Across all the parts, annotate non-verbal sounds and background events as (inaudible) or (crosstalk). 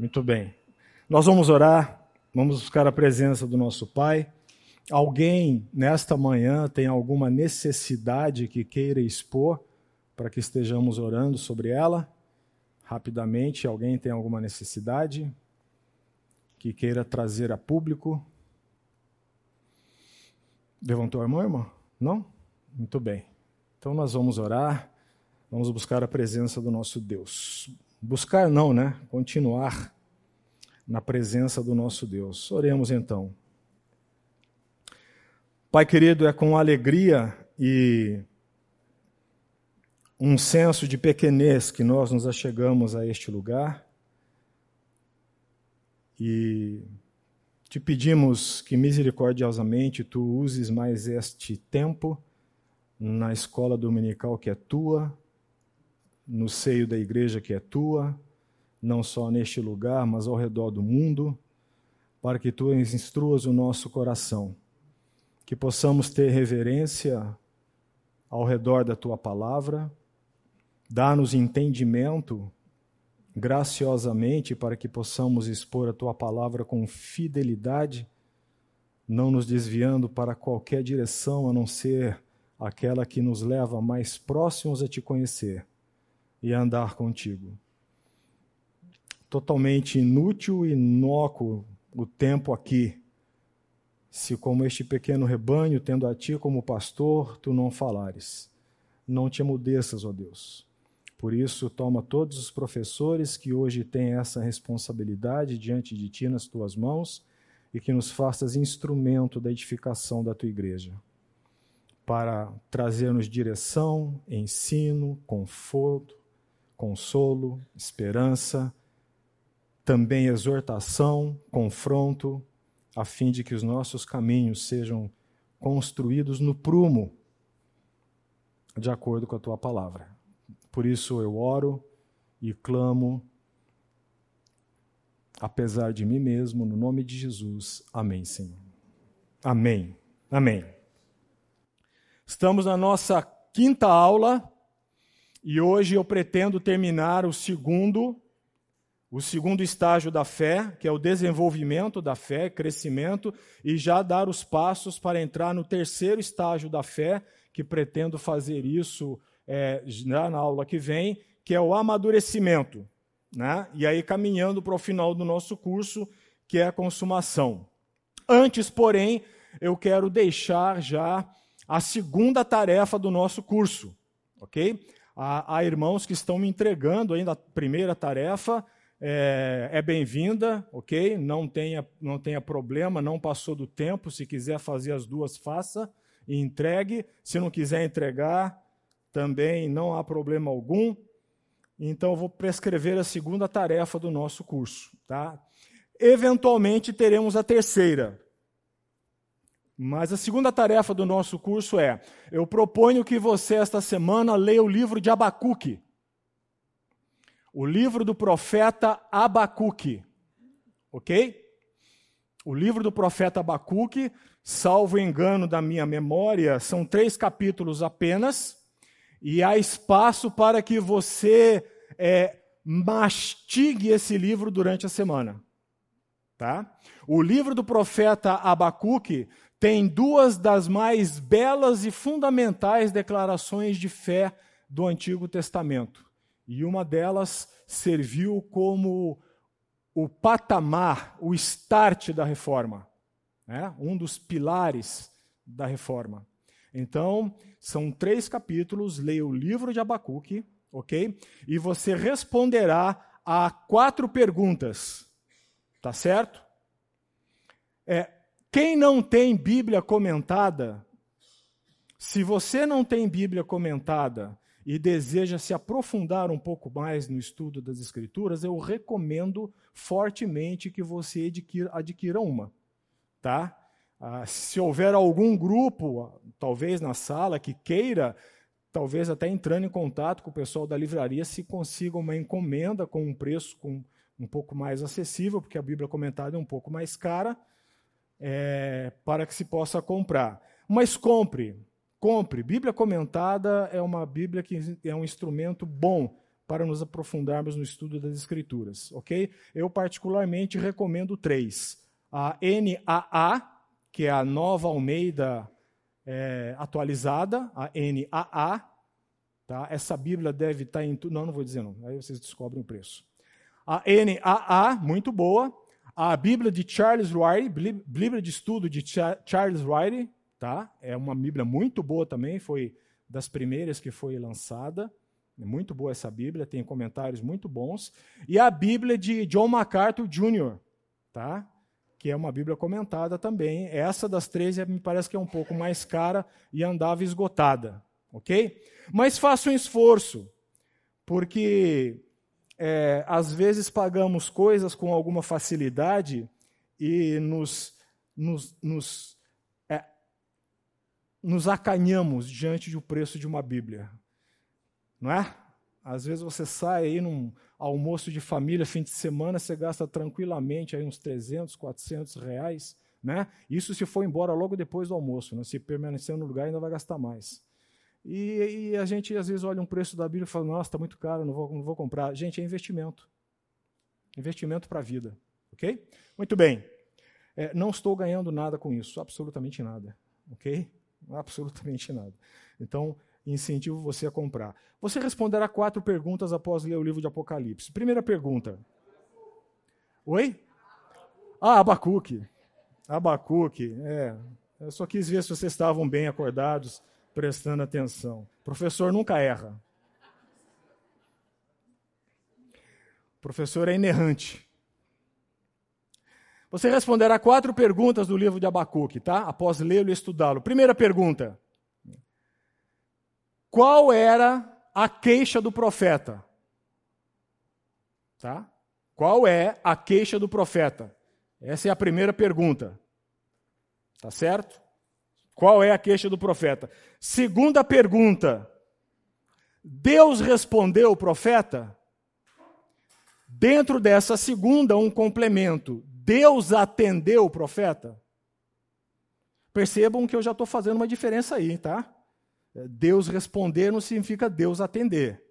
Muito bem. Nós vamos orar, vamos buscar a presença do nosso Pai. Alguém nesta manhã tem alguma necessidade que queira expor para que estejamos orando sobre ela? Rapidamente, alguém tem alguma necessidade que queira trazer a público? Levantou a mão, irmão? Não? Muito bem. Então nós vamos orar, vamos buscar a presença do nosso Deus. Buscar não, né? Continuar na presença do nosso Deus. Oremos então. Pai querido, é com alegria e um senso de pequenez que nós nos achegamos a este lugar e te pedimos que misericordiosamente tu uses mais este tempo na escola dominical que é tua, no seio da igreja que é tua, não só neste lugar, mas ao redor do mundo, para que tu instruas o nosso coração, que possamos ter reverência ao redor da tua palavra, dá-nos entendimento graciosamente para que possamos expor a tua palavra com fidelidade, não nos desviando para qualquer direção a não ser aquela que nos leva mais próximos a te conhecer e andar contigo totalmente inútil e inócuo o tempo aqui, se como este pequeno rebanho, tendo a ti como pastor, tu não falares. Não te emudeças, ó Deus. Por isso, toma todos os professores que hoje têm essa responsabilidade diante de ti nas tuas mãos e que nos faças instrumento da edificação da tua igreja, para trazer-nos direção, ensino, conforto, consolo, esperança também exortação, confronto, a fim de que os nossos caminhos sejam construídos no prumo, de acordo com a tua palavra. Por isso eu oro e clamo, apesar de mim mesmo, no nome de Jesus. Amém, Senhor. Amém. Amém. Estamos na nossa quinta aula e hoje eu pretendo terminar o segundo o segundo estágio da fé, que é o desenvolvimento da fé, crescimento, e já dar os passos para entrar no terceiro estágio da fé, que pretendo fazer isso é, na aula que vem, que é o amadurecimento. Né? E aí caminhando para o final do nosso curso, que é a consumação. Antes, porém, eu quero deixar já a segunda tarefa do nosso curso, ok? Há, irmãos que estão me entregando ainda a primeira tarefa, é, é bem-vinda, ok? Não tenha, não tenha problema, não passou do tempo. Se quiser fazer as duas, faça e entregue. Se não quiser entregar, também não há problema algum. Então, eu vou prescrever a segunda tarefa do nosso curso. Tá? Eventualmente, teremos a terceira. Mas a segunda tarefa do nosso curso é: eu proponho que você, esta semana, leia o livro de Abacuque o livro do profeta Abacuque. Ok? O livro do profeta Abacuque, salvo engano da minha memória, são três capítulos apenas, e há espaço para que você é, mastigue esse livro durante a semana. Tá? O livro do profeta Abacuque tem duas das mais belas e fundamentais declarações de fé do Antigo Testamento. E uma delas serviu como o patamar, o start da reforma, né? um dos pilares da reforma. Então, são três capítulos, leia o livro de Abacuque, ok? E você responderá a quatro perguntas, tá certo? É, quem não tem Bíblia comentada, se você não tem Bíblia comentada, e deseja se aprofundar um pouco mais no estudo das Escrituras, eu recomendo fortemente que você adquira, adquira uma. Tá? Ah, se houver algum grupo, talvez na sala, que queira, talvez até entrando em contato com o pessoal da livraria, se consiga uma encomenda com um preço com, um pouco mais acessível, porque a Bíblia comentada é um pouco mais cara, é, para que se possa comprar. Mas compre, Compre. Bíblia comentada é uma Bíblia que é um instrumento bom para nos aprofundarmos no estudo das Escrituras, ok? Eu, particularmente, recomendo três: a NAA, que é a Nova Almeida é, atualizada, a NAA. Tá? Essa Bíblia deve estar em tudo. Não, não vou dizer não, aí vocês descobrem o preço. A NAA, muito boa. A Bíblia de Charles Ryrie, Bíblia de Estudo de Charles Ryrie, tá? é uma Bíblia muito boa também, foi das primeiras que foi lançada. É muito boa essa Bíblia, tem comentários muito bons. E a Bíblia de John MacArthur Jr., tá? que é uma Bíblia comentada também. Essa das três me parece que é um pouco mais cara e andava esgotada, ok? Mas faça um esforço, porque é, às vezes pagamos coisas com alguma facilidade e nos, nos, nos, é, nos acanhamos diante do preço de uma Bíblia, não é? Às vezes você sai aí num almoço de família, fim de semana, você gasta tranquilamente aí uns 300, 400 reais. Né? Isso se for embora logo depois do almoço. Né? Se permanecer no lugar, ainda vai gastar mais. E, e, a gente às vezes olha um preço da Bíblia e fala: Nossa, está muito caro, não vou, não vou comprar. Gente, é investimento. Investimento para a vida. Ok? Muito bem. É, não estou ganhando nada com isso, absolutamente nada. Ok? Absolutamente nada. Então, incentivo você a comprar. Você responderá quatro perguntas após ler o livro de Apocalipse. Primeira pergunta. Oi? Ah, Abacuque. Abacuque, é. Eu só quis ver se vocês estavam bem acordados, prestando atenção. Professor nunca erra. Professor é inerrante. Você responderá quatro perguntas do livro de Abacuque, tá? Após lê-lo e estudá-lo. Primeira pergunta: qual era a queixa do profeta? Tá? Qual é a queixa do profeta? Essa é a primeira pergunta. Tá certo? Qual é a queixa do profeta? Segunda pergunta. Deus respondeu o profeta? Dentro dessa segunda, um complemento. Deus atendeu o profeta? Percebam que eu já estou fazendo uma diferença aí, tá? Deus responder não significa Deus atender.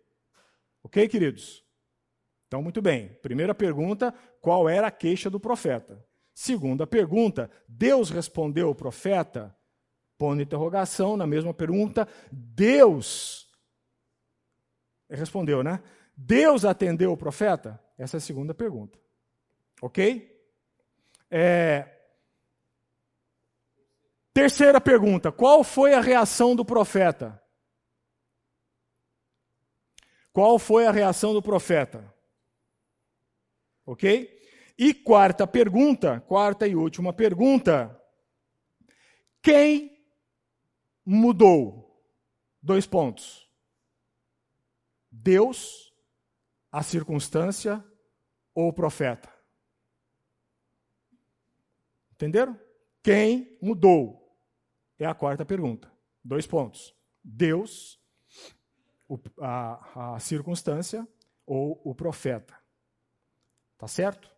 Ok, queridos? Então, muito bem. Primeira pergunta: qual era a queixa do profeta? Segunda pergunta: Deus respondeu o profeta? Pondo interrogação na mesma pergunta. Deus respondeu, né? Deus atendeu o profeta? Essa é a segunda pergunta. Ok? É, Terceira pergunta: qual foi a reação do profeta? Qual foi a reação do profeta? Ok? E quarta pergunta, quarta e última pergunta: quem mudou? Dois pontos. Deus, a circunstância ou o profeta? Entenderam? Quem mudou? É a quarta pergunta. Dois pontos. Deus, a, a circunstância ou o profeta. Tá certo?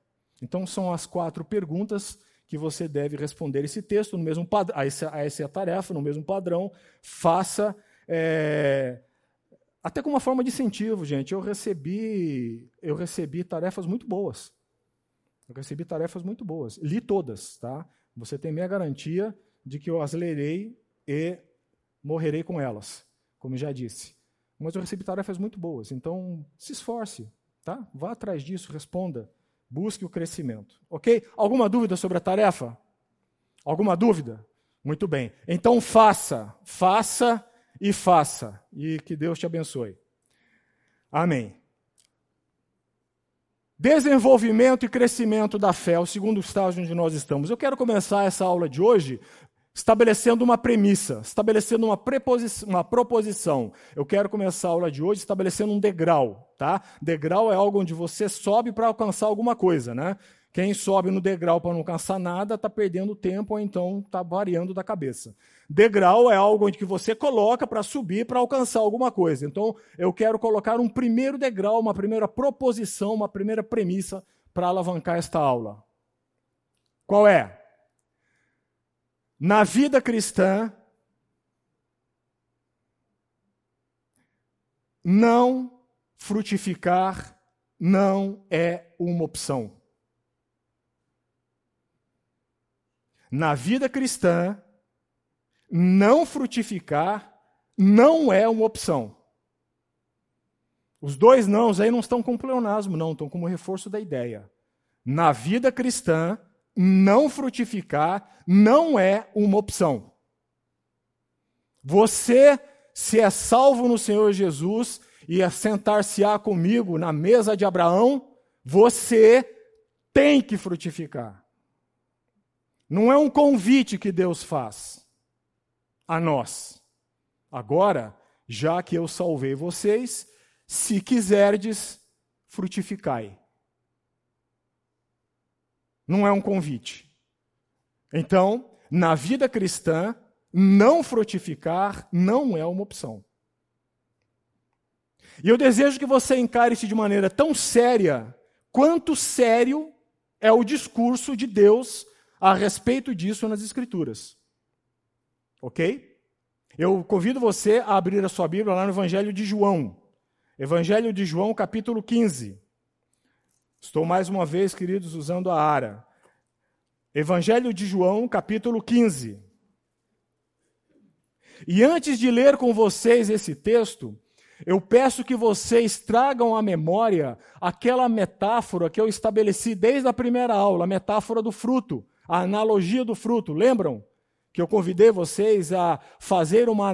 Então são as quatro perguntas que você deve responder esse texto no mesmo a essa, a essa tarefa, no mesmo padrão. Faça é, até como uma forma de incentivo, gente. Eu recebi, eu recebi tarefas muito boas. Eu recebi tarefas muito boas. Li todas, tá? Você tem minha garantia de que eu as lerei e morrerei com elas, como já disse. Mas eu recebi tarefas muito boas, então se esforce, tá? Vá atrás disso, responda, busque o crescimento, ok? Alguma dúvida sobre a tarefa? Alguma dúvida? Muito bem. Então faça, faça e faça, e que Deus te abençoe. Amém. Desenvolvimento e crescimento da fé, o segundo estágio onde nós estamos. Eu quero começar essa aula de hoje estabelecendo uma premissa, estabelecendo uma, uma proposição. Eu quero começar a aula de hoje estabelecendo um degrau, tá? Degrau é algo onde você sobe para alcançar alguma coisa, né? Quem sobe no degrau para não alcançar nada está perdendo tempo ou então está variando da cabeça. Degrau é algo onde que você coloca para subir para alcançar alguma coisa. Então, eu quero colocar um primeiro degrau, uma primeira proposição, uma primeira premissa para alavancar esta aula. Qual é? Na vida cristã não frutificar não é uma opção. Na vida cristã, não frutificar não é uma opção. Os dois nãos aí não estão como pleonasmo, não, estão como reforço da ideia. Na vida cristã, não frutificar não é uma opção. Você, se é salvo no Senhor Jesus e assentar-se-á comigo na mesa de Abraão, você tem que frutificar. Não é um convite que Deus faz a nós. Agora, já que eu salvei vocês, se quiserdes, frutificai. Não é um convite. Então, na vida cristã, não frutificar não é uma opção. E eu desejo que você encare isso de maneira tão séria quanto sério é o discurso de Deus a respeito disso nas Escrituras. Ok? Eu convido você a abrir a sua Bíblia lá no Evangelho de João. Evangelho de João, capítulo 15. Estou mais uma vez, queridos, usando a ara. Evangelho de João, capítulo 15. E antes de ler com vocês esse texto, eu peço que vocês tragam à memória aquela metáfora que eu estabeleci desde a primeira aula, a metáfora do fruto, a analogia do fruto. Lembram? Que eu convidei vocês a fazer uma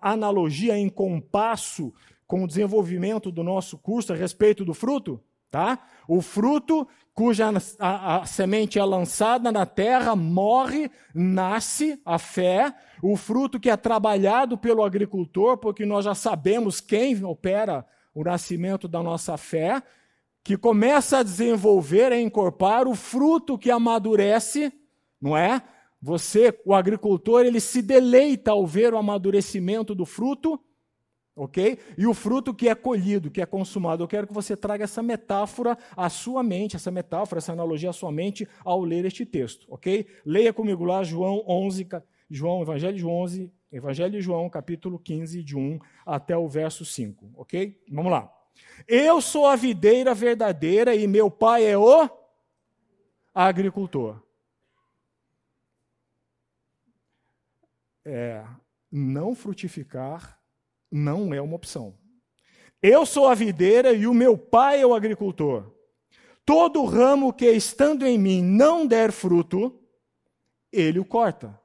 analogia, em compasso com o desenvolvimento do nosso curso a respeito do fruto? Tá? O fruto cuja a, a, semente é lançada na terra, morre, nasce a fé, o fruto que é trabalhado pelo agricultor, porque nós já sabemos quem opera o nascimento da nossa fé, que começa a desenvolver, a encorpar o fruto que amadurece, não é? Você, o agricultor, ele se deleita ao ver o amadurecimento do fruto, ok? E o fruto que é colhido, que é consumado. Eu quero que você traga essa metáfora à sua mente, essa metáfora, essa analogia à sua mente ao ler este texto, ok? Leia comigo lá João 11, João, Evangelho de 11, Evangelho de João, capítulo 15, de 1 até o verso 5, ok? Vamos lá. Eu sou a videira verdadeira e meu pai é o agricultor. É, não frutificar não é uma opção. Eu sou a videira e o meu pai é o agricultor. Todo ramo que estando em mim não der fruto, ele o corta.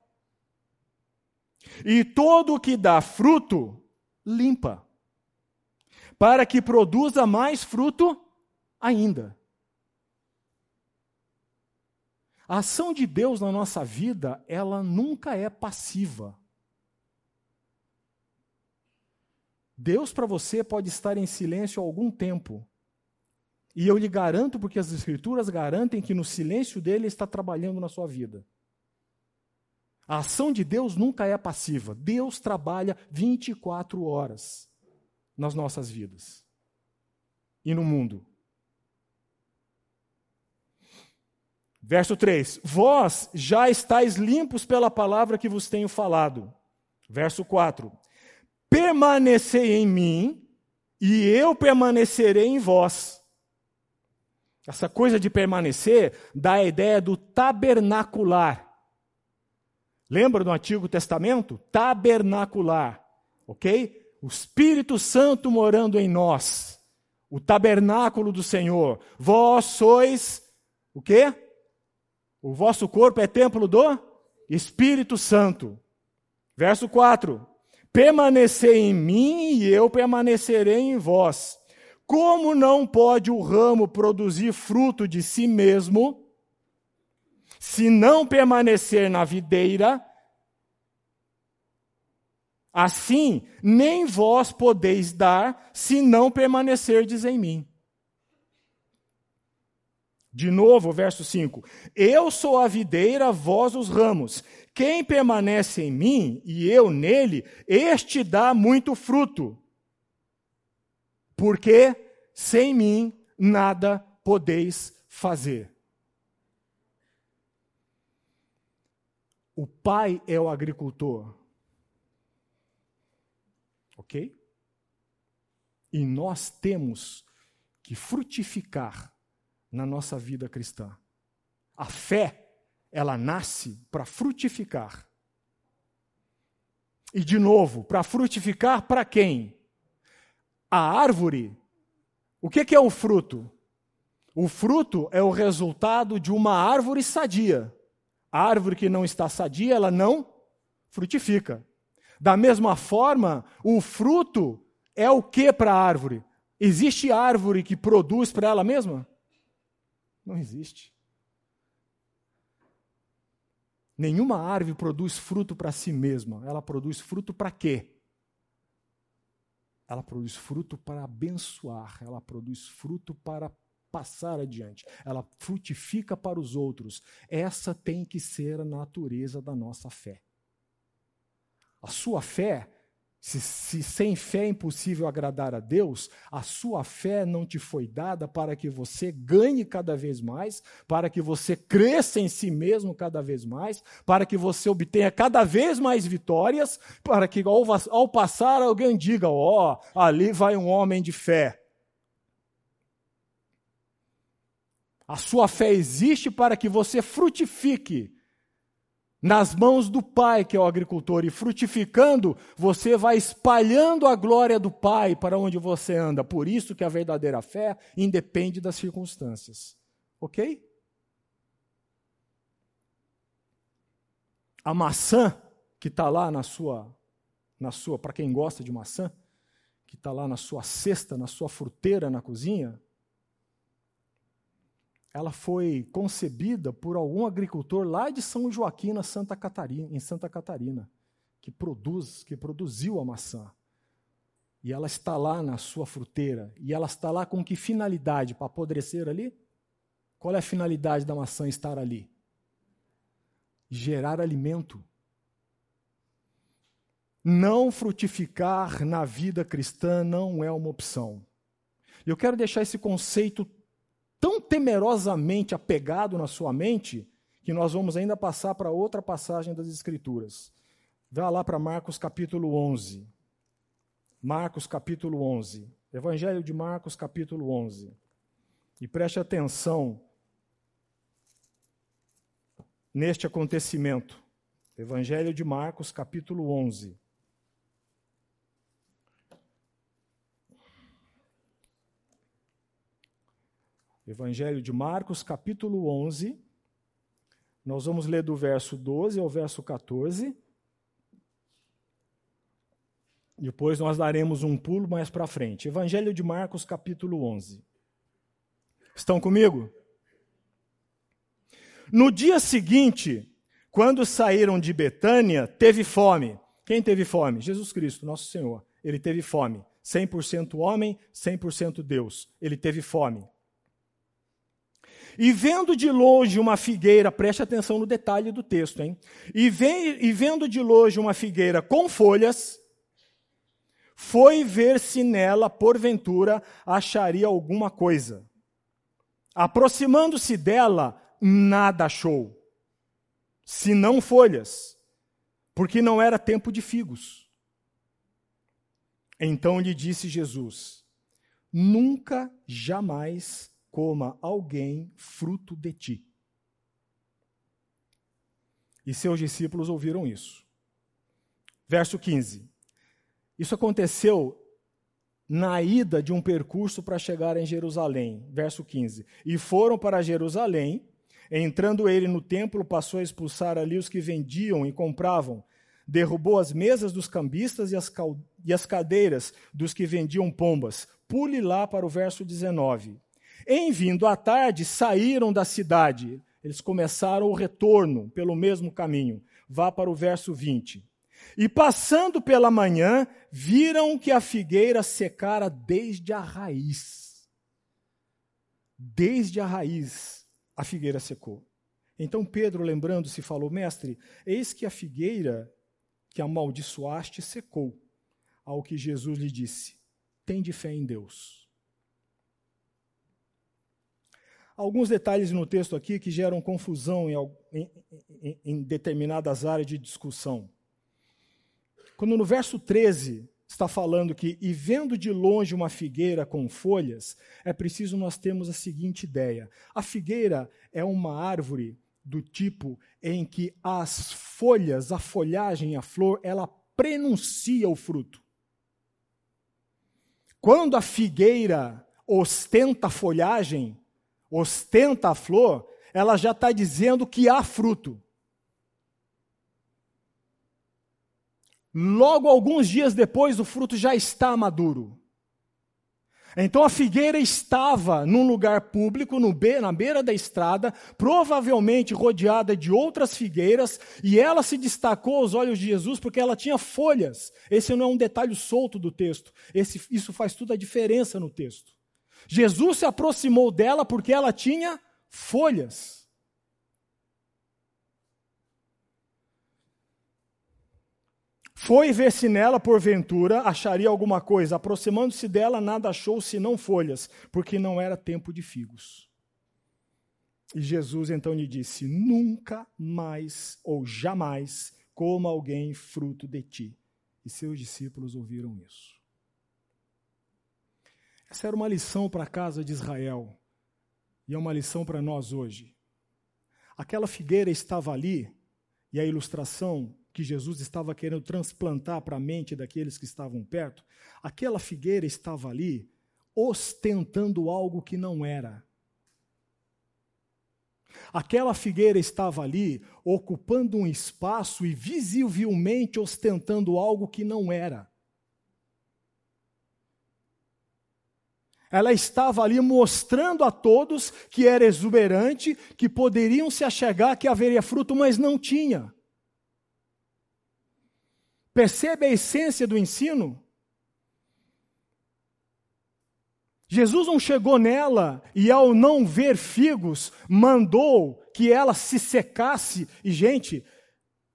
E todo o que dá fruto, limpa, para que produza mais fruto ainda. A ação de Deus na nossa vida, ela nunca é passiva. Deus para você pode estar em silêncio algum tempo. E eu lhe garanto, porque as Escrituras garantem que no silêncio dele está trabalhando na sua vida. A ação de Deus nunca é passiva. Deus trabalha 24 horas nas nossas vidas e no mundo. Verso 3: Vós já estáis limpos pela palavra que vos tenho falado. Verso 4: permanecei em mim e eu permanecerei em vós. Essa coisa de permanecer dá a ideia do tabernacular. Lembra do Antigo Testamento? Tabernacular, ok? O Espírito Santo morando em nós. O tabernáculo do Senhor. Vós sois o quê? O vosso corpo é templo do Espírito Santo. Verso 4 permanecei em mim e eu permanecerei em vós. Como não pode o ramo produzir fruto de si mesmo, se não permanecer na videira, assim nem vós podeis dar, se não permanecerdes em mim. De novo, verso 5: Eu sou a videira, vós os ramos. Quem permanece em mim e eu nele, este dá muito fruto. Porque sem mim nada podeis fazer. O pai é o agricultor. Ok? E nós temos que frutificar na nossa vida cristã. A fé, ela nasce para frutificar. E de novo, para frutificar para quem? A árvore. O que, que é o fruto? O fruto é o resultado de uma árvore sadia. A árvore que não está sadia, ela não frutifica. Da mesma forma, o fruto é o que para a árvore? Existe árvore que produz para ela mesma? Não existe. Nenhuma árvore produz fruto para si mesma. Ela produz fruto para quê? Ela produz fruto para abençoar, ela produz fruto para passar adiante, ela frutifica para os outros. Essa tem que ser a natureza da nossa fé. A sua fé, se, se, sem fé é impossível agradar a Deus, a sua fé não te foi dada para que você ganhe cada vez mais, para que você cresça em si mesmo cada vez mais, para que você obtenha cada vez mais vitórias, para que ao, ao passar alguém diga: Ó, oh, ali vai um homem de fé. A sua fé existe para que você frutifique nas mãos do Pai, que é o agricultor, e frutificando, você vai espalhando a glória do Pai para onde você anda. Por isso que a verdadeira fé independe das circunstâncias. OK? A maçã que está lá na sua, na sua, para quem gosta de maçã, que está lá na sua cesta, na sua fruteira na cozinha, ela foi concebida por algum agricultor lá de São Joaquim, na Santa Catarina, em Santa Catarina, que produz, que produziu a maçã. E ela está lá na sua fruteira. E ela está lá com que finalidade? Para apodrecer ali? Qual é a finalidade da maçã estar ali? Gerar alimento. Não frutificar na vida cristã não é uma opção. Eu quero deixar esse conceito tão temerosamente apegado na sua mente que nós vamos ainda passar para outra passagem das Escrituras. Vá lá para Marcos capítulo 11. Marcos capítulo 11. Evangelho de Marcos capítulo 11. E preste atenção neste acontecimento. Evangelho de Marcos capítulo 11. Evangelho de Marcos, capítulo 11. Nós vamos ler do verso 12 ao verso 14. Depois nós daremos um pulo mais para frente. Evangelho de Marcos, capítulo 11. Estão comigo? No dia seguinte, quando saíram de Betânia, teve fome. Quem teve fome? Jesus Cristo, nosso Senhor. Ele teve fome. 100% homem, 100% Deus. Ele teve fome. E vendo de longe uma figueira, preste atenção no detalhe do texto, hein? E, vem, e vendo de longe uma figueira com folhas, foi ver se nela, porventura, acharia alguma coisa. Aproximando-se dela, nada achou, senão folhas, porque não era tempo de figos. Então lhe disse Jesus: Nunca, jamais coma alguém fruto de ti. E seus discípulos ouviram isso. Verso 15. Isso aconteceu na ida de um percurso para chegar em Jerusalém. Verso 15. E foram para Jerusalém. Entrando ele no templo, passou a expulsar ali os que vendiam e compravam. Derrubou as mesas dos cambistas e as, e as cadeiras dos que vendiam pombas. Pule lá para o verso 19. Em vindo à tarde, saíram da cidade. Eles começaram o retorno pelo mesmo caminho. Vá para o verso 20. E passando pela manhã, viram que a figueira secara desde a raiz. Desde a raiz, a figueira secou. Então Pedro, lembrando-se, falou: Mestre, eis que a figueira que amaldiçoaste secou. Ao que Jesus lhe disse: Tende fé em Deus alguns detalhes no texto aqui que geram confusão em, em, em, determinadas áreas de discussão. Quando no verso 13 está falando que, e vendo de longe uma figueira com folhas, é preciso nós termos a seguinte ideia: a figueira é uma árvore do tipo em que as folhas, a folhagem, a flor, ela prenuncia o fruto. Quando a figueira ostenta a folhagem, ostenta a flor, ela já está dizendo que há fruto. Logo, alguns dias depois, o fruto já está maduro. Então a figueira estava num lugar público, be na beira da estrada, provavelmente rodeada de outras figueiras, e ela se destacou aos olhos de Jesus porque ela tinha folhas. Esse não é um detalhe solto do texto, Esse, isso faz toda a diferença no texto. Jesus se aproximou dela porque ela tinha folhas. Foi ver se nela, porventura, acharia alguma coisa. Aproximando-se dela, nada achou senão folhas, porque não era tempo de figos. E Jesus então lhe disse: Nunca mais ou jamais coma alguém fruto de ti. E seus discípulos ouviram isso. Essa era uma lição para a casa de Israel e é uma lição para nós hoje. Aquela figueira estava ali, e a ilustração que Jesus estava querendo transplantar para a mente daqueles que estavam perto, aquela figueira estava ali ostentando algo que não era. Aquela figueira estava ali ocupando um espaço e visivelmente ostentando algo que não era. Ela estava ali mostrando a todos que era exuberante, que poderiam se achegar, que haveria fruto, mas não tinha. Percebe a essência do ensino? Jesus não chegou nela e, ao não ver figos, mandou que ela se secasse. E, gente,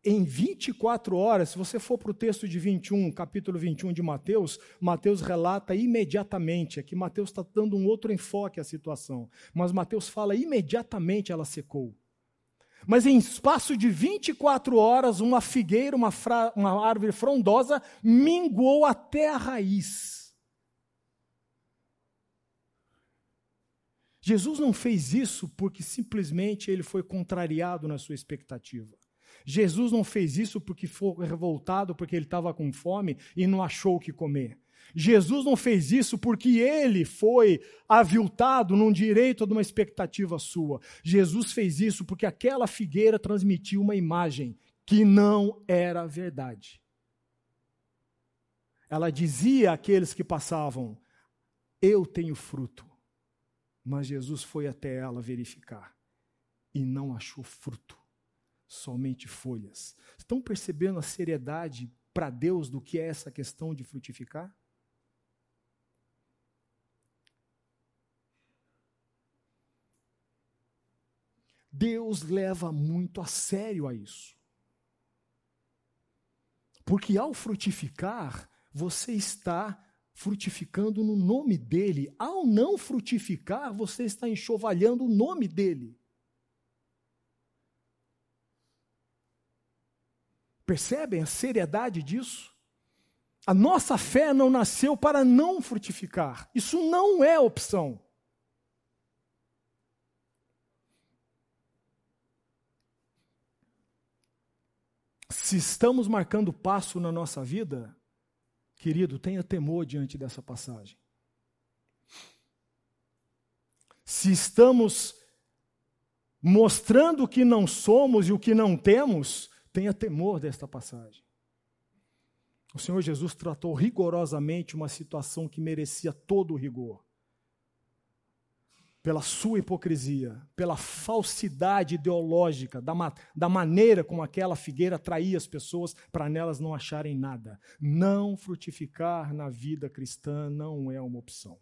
em 24 horas, se você for para o texto de 21, capítulo 21 de Mateus, Mateus relata imediatamente, aqui Mateus está dando um outro enfoque à situação, mas Mateus fala imediatamente ela secou. Mas em espaço de 24 horas, uma figueira, uma, fra, uma árvore frondosa, minguou até a raiz. Jesus não fez isso porque simplesmente ele foi contrariado na sua expectativa. Jesus não fez isso porque foi revoltado, porque ele estava com fome e não achou o que comer. Jesus não fez isso porque ele foi aviltado num direito de uma expectativa sua. Jesus fez isso porque aquela figueira transmitiu uma imagem que não era verdade. Ela dizia àqueles que passavam: Eu tenho fruto. Mas Jesus foi até ela verificar e não achou fruto, somente folhas. Estão percebendo a seriedade para Deus do que é essa questão de frutificar? Deus leva muito a sério a isso. Porque ao frutificar, você está frutificando no nome dele. Ao não frutificar, você está enxovalhando o nome dele. Percebem a seriedade disso? A nossa fé não nasceu para não frutificar. Isso não é opção. Se estamos marcando passo na nossa vida, querido, tenha temor diante dessa passagem. Se estamos mostrando o que não somos e o que não temos, tenha temor desta passagem. O Senhor Jesus tratou rigorosamente uma situação que merecia todo o rigor pela sua hipocrisia, pela falsidade ideológica, da, ma da maneira como aquela figueira atraía as pessoas para nelas não acharem nada. Não frutificar na vida cristã não é uma opção.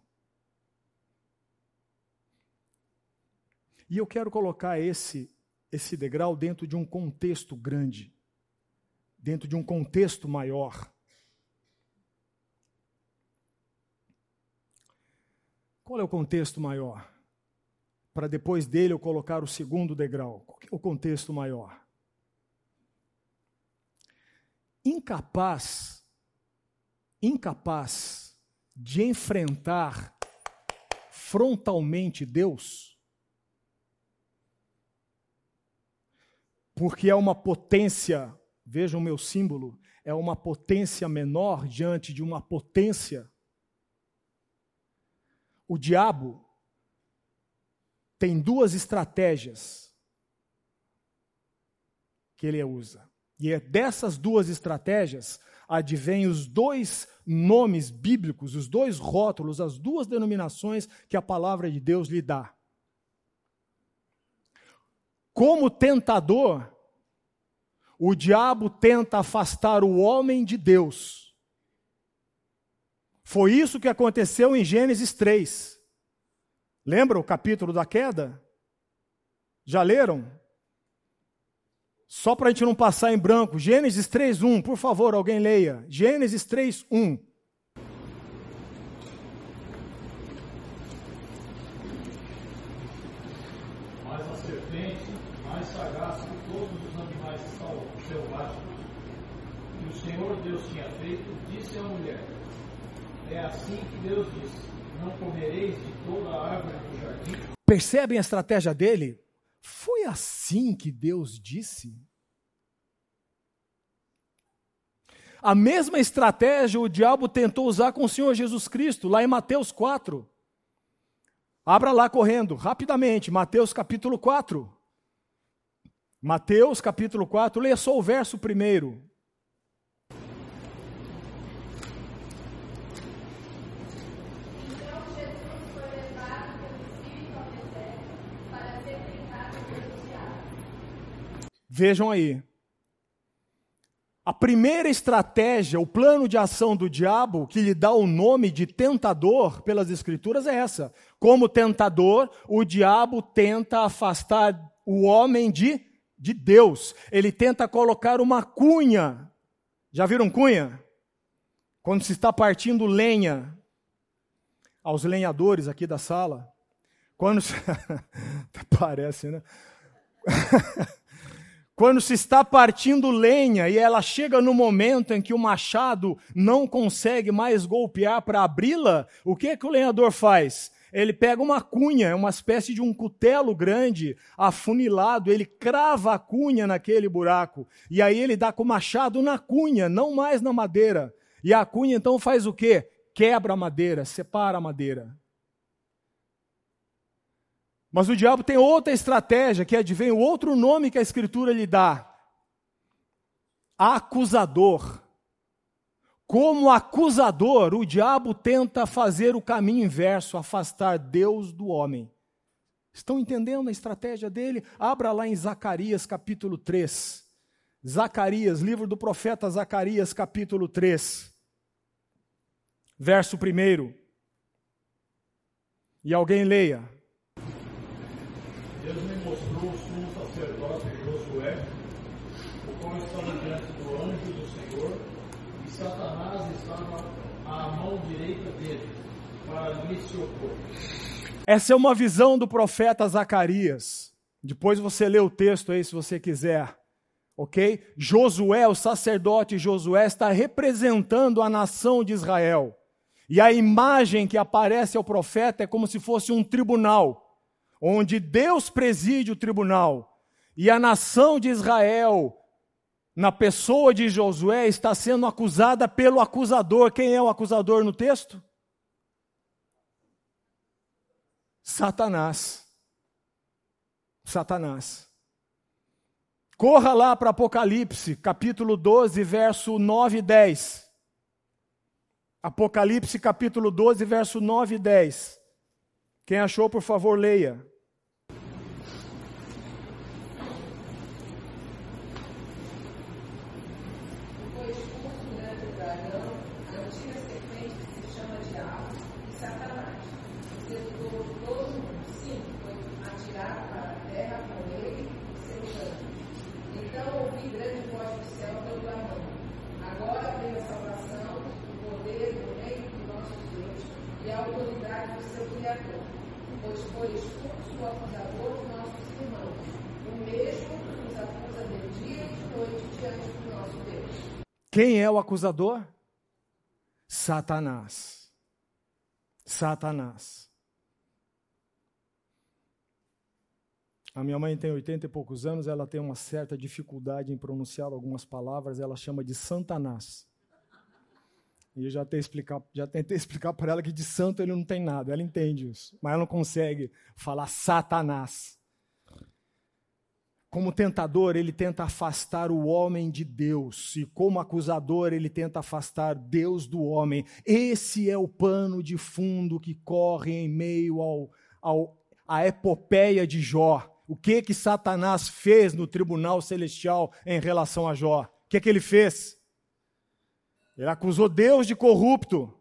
E eu quero colocar esse, esse degrau dentro de um contexto grande, dentro de um contexto maior. Qual é o contexto maior? para depois dele eu colocar o segundo degrau. Qual é o contexto maior? Incapaz, incapaz de enfrentar frontalmente Deus? Porque é uma potência, vejam o meu símbolo, é uma potência menor diante de uma potência. O diabo tem duas estratégias que ele usa. E é dessas duas estratégias advém os dois nomes bíblicos, os dois rótulos, as duas denominações que a palavra de Deus lhe dá. Como tentador, o diabo tenta afastar o homem de Deus. Foi isso que aconteceu em Gênesis 3. Lembra o capítulo da queda? Já leram? Só para a gente não passar em branco, Gênesis 3:1, por favor, alguém leia. Gênesis 3:1. Mas a serpente, mais sagaz que todos os animais selváticos que o Senhor Deus tinha feito, mulher: É assim que Deus Não comereis de toda a árvore do jardim. Percebem a estratégia dele? Foi assim que Deus disse? A mesma estratégia o diabo tentou usar com o Senhor Jesus Cristo, lá em Mateus 4. Abra lá correndo, rapidamente, Mateus capítulo 4. Mateus capítulo 4, leia só o verso primeiro. Vejam aí. A primeira estratégia, o plano de ação do diabo, que lhe dá o nome de tentador pelas Escrituras, é essa. Como tentador, o diabo tenta afastar o homem de, de Deus. Ele tenta colocar uma cunha. Já viram cunha? Quando se está partindo lenha, aos lenhadores aqui da sala. Quando. (laughs) Parece, né? (laughs) Quando se está partindo lenha e ela chega no momento em que o machado não consegue mais golpear para abri-la, o que, é que o lenhador faz? Ele pega uma cunha, uma espécie de um cutelo grande, afunilado, ele crava a cunha naquele buraco. E aí ele dá com o machado na cunha, não mais na madeira. E a cunha então faz o quê? Quebra a madeira, separa a madeira. Mas o diabo tem outra estratégia, que advém o outro nome que a Escritura lhe dá: acusador. Como acusador, o diabo tenta fazer o caminho inverso, afastar Deus do homem. Estão entendendo a estratégia dele? Abra lá em Zacarias capítulo 3. Zacarias, livro do profeta Zacarias, capítulo 3. Verso 1. E alguém leia. Deus me mostrou o sumo sacerdote Josué, o qual estava diante do anjo do Senhor, e Satanás estava à mão direita dele, para lhe se opor. Essa é uma visão do profeta Zacarias. Depois você lê o texto aí se você quiser. Ok? Josué, o sacerdote Josué, está representando a nação de Israel. E a imagem que aparece ao profeta é como se fosse um tribunal onde Deus preside o tribunal e a nação de Israel, na pessoa de Josué, está sendo acusada pelo acusador. Quem é o acusador no texto? Satanás. Satanás. Corra lá para Apocalipse, capítulo 12, verso 9 e 10. Apocalipse, capítulo 12, verso 9 e 10. Quem achou, por favor, leia. Quem é o acusador? Satanás. Satanás. A minha mãe tem 80 e poucos anos, ela tem uma certa dificuldade em pronunciar algumas palavras, ela chama de Santanás. E eu já explicar, já tentei (laughs) explicar para ela que de santo ele não tem nada, ela entende isso, mas ela não consegue falar Satanás. Como tentador, ele tenta afastar o homem de Deus, e como acusador, ele tenta afastar Deus do homem. Esse é o pano de fundo que corre em meio ao, ao à epopeia de Jó. O que que Satanás fez no tribunal celestial em relação a Jó? O que que ele fez? Ele acusou Deus de corrupto.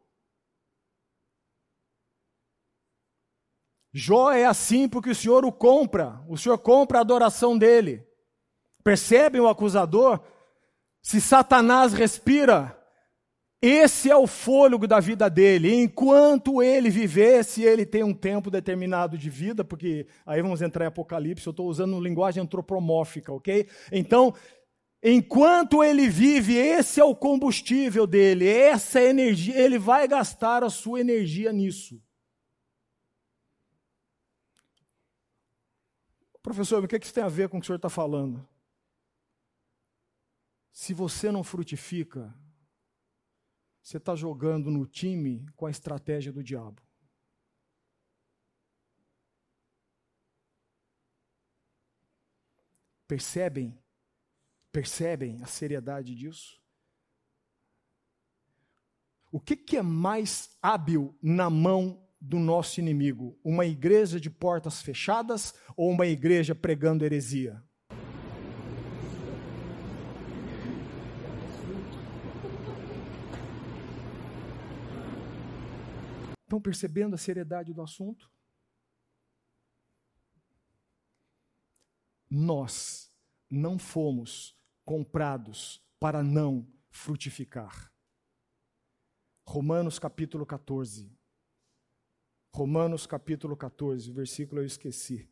Jó é assim porque o Senhor o compra, o Senhor compra a adoração dele. Percebem o acusador? Se Satanás respira, esse é o fôlego da vida dele. Enquanto ele viver, se ele tem um tempo determinado de vida, porque aí vamos entrar em Apocalipse, eu estou usando linguagem antropomórfica, ok? Então, enquanto ele vive, esse é o combustível dele, essa energia, ele vai gastar a sua energia nisso. Professor, o que isso tem a ver com o que o senhor está falando? Se você não frutifica, você está jogando no time com a estratégia do diabo. Percebem? Percebem a seriedade disso? O que, que é mais hábil na mão do nosso inimigo? Uma igreja de portas fechadas ou uma igreja pregando heresia? Estão percebendo a seriedade do assunto? Nós não fomos comprados para não frutificar. Romanos capítulo 14. Romanos capítulo 14, versículo eu esqueci.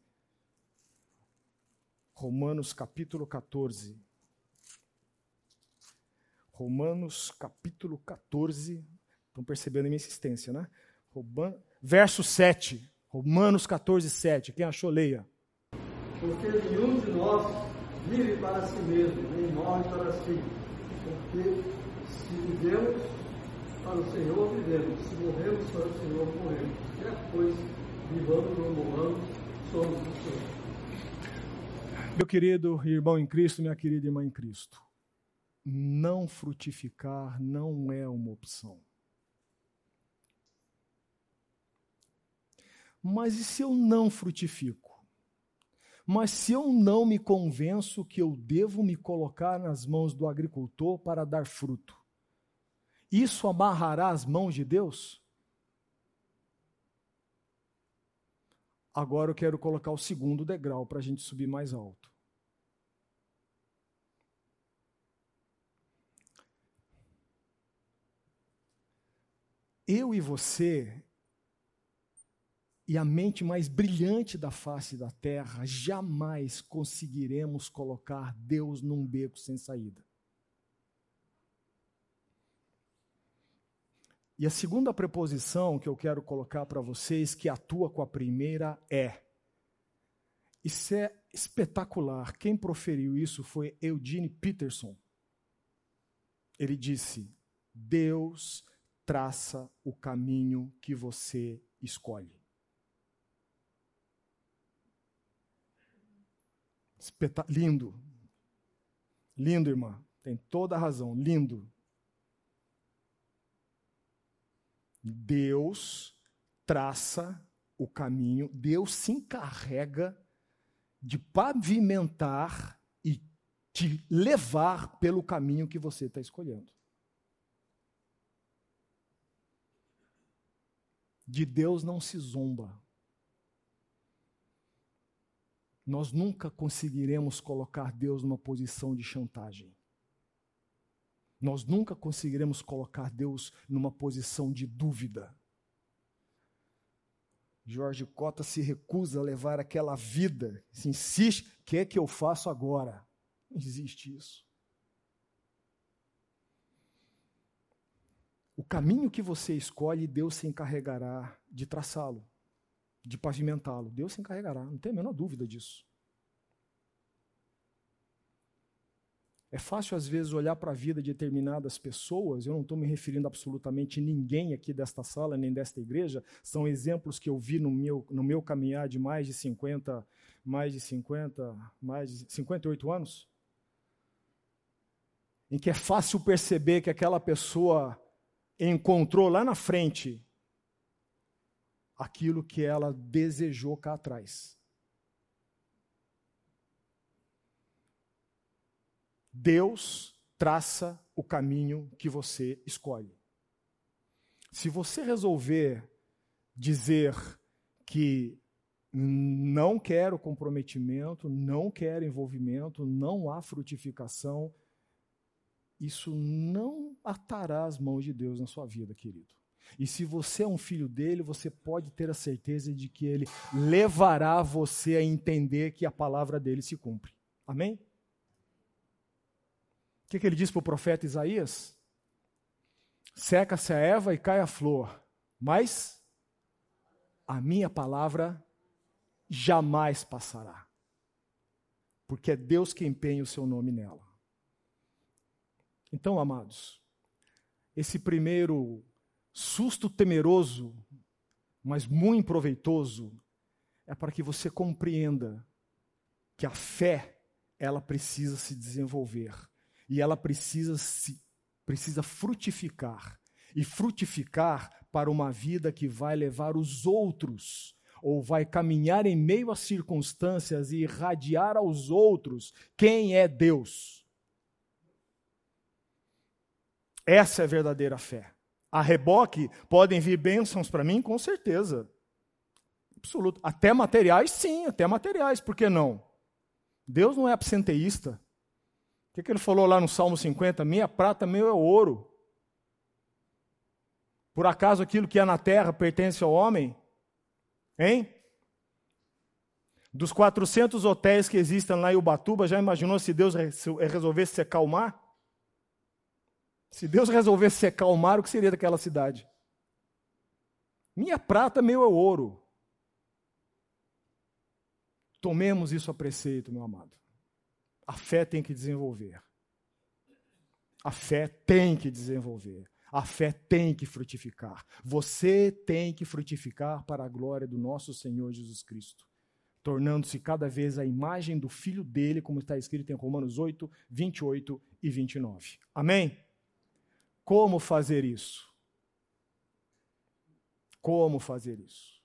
Romanos capítulo 14. Romanos capítulo 14. Estão percebendo a minha insistência, né? verso 7. Romanos 14, 7. Quem achou, leia. Porque nenhum de nós vive para si mesmo, nem morre para si. Porque se vivemos, para o Senhor vivemos, se morremos para o Senhor morremos. Quer pois, vivamos ou morramos, somos do Senhor. Meu querido irmão em Cristo, minha querida irmã em Cristo, não frutificar não é uma opção. Mas e se eu não frutifico? Mas se eu não me convenço que eu devo me colocar nas mãos do agricultor para dar fruto? Isso amarrará as mãos de Deus? Agora eu quero colocar o segundo degrau para a gente subir mais alto. Eu e você e a mente mais brilhante da face da terra jamais conseguiremos colocar Deus num beco sem saída. E a segunda preposição que eu quero colocar para vocês, que atua com a primeira, é. Isso é espetacular. Quem proferiu isso foi Eugene Peterson. Ele disse: Deus traça o caminho que você escolhe. Espeta lindo. Lindo, irmã. Tem toda a razão. Lindo. Deus traça o caminho, Deus se encarrega de pavimentar e te levar pelo caminho que você está escolhendo. De Deus não se zomba. Nós nunca conseguiremos colocar Deus numa posição de chantagem. Nós nunca conseguiremos colocar Deus numa posição de dúvida. Jorge Cota se recusa a levar aquela vida, se insiste, o que é que eu faço agora? Não existe isso. o caminho que você escolhe, Deus se encarregará de traçá-lo, de pavimentá-lo. Deus se encarregará, não tem a menor dúvida disso. É fácil, às vezes, olhar para a vida de determinadas pessoas, eu não estou me referindo a absolutamente ninguém aqui desta sala, nem desta igreja, são exemplos que eu vi no meu, no meu caminhar de mais de 50, mais de 50, mais de 58 anos, em que é fácil perceber que aquela pessoa encontrou lá na frente aquilo que ela desejou cá atrás. Deus traça o caminho que você escolhe. Se você resolver dizer que não quero comprometimento, não quero envolvimento, não há frutificação, isso não atará as mãos de Deus na sua vida, querido. E se você é um filho dele, você pode ter a certeza de que ele levará você a entender que a palavra dele se cumpre. Amém? Que, que ele diz para o profeta Isaías? Seca-se a erva e cai a flor, mas a minha palavra jamais passará, porque é Deus quem empenha o seu nome nela. Então, amados, esse primeiro susto temeroso, mas muito proveitoso, é para que você compreenda que a fé, ela precisa se desenvolver e ela precisa se precisa frutificar e frutificar para uma vida que vai levar os outros ou vai caminhar em meio às circunstâncias e irradiar aos outros quem é Deus. Essa é a verdadeira fé. A reboque podem vir bênçãos para mim, com certeza. Absoluto. Até materiais, sim, até materiais, por que não? Deus não é absenteísta. O que, que ele falou lá no Salmo 50? Minha prata, meu é ouro. Por acaso aquilo que é na terra pertence ao homem? Hein? Dos 400 hotéis que existem lá em Ubatuba, já imaginou se Deus resolvesse secar o mar? Se Deus resolvesse secar o mar, o que seria daquela cidade? Minha prata, meu é ouro. Tomemos isso a preceito, meu amado. A fé tem que desenvolver. A fé tem que desenvolver. A fé tem que frutificar. Você tem que frutificar para a glória do nosso Senhor Jesus Cristo, tornando-se cada vez a imagem do Filho dele, como está escrito em Romanos 8, 28 e 29. Amém? Como fazer isso? Como fazer isso?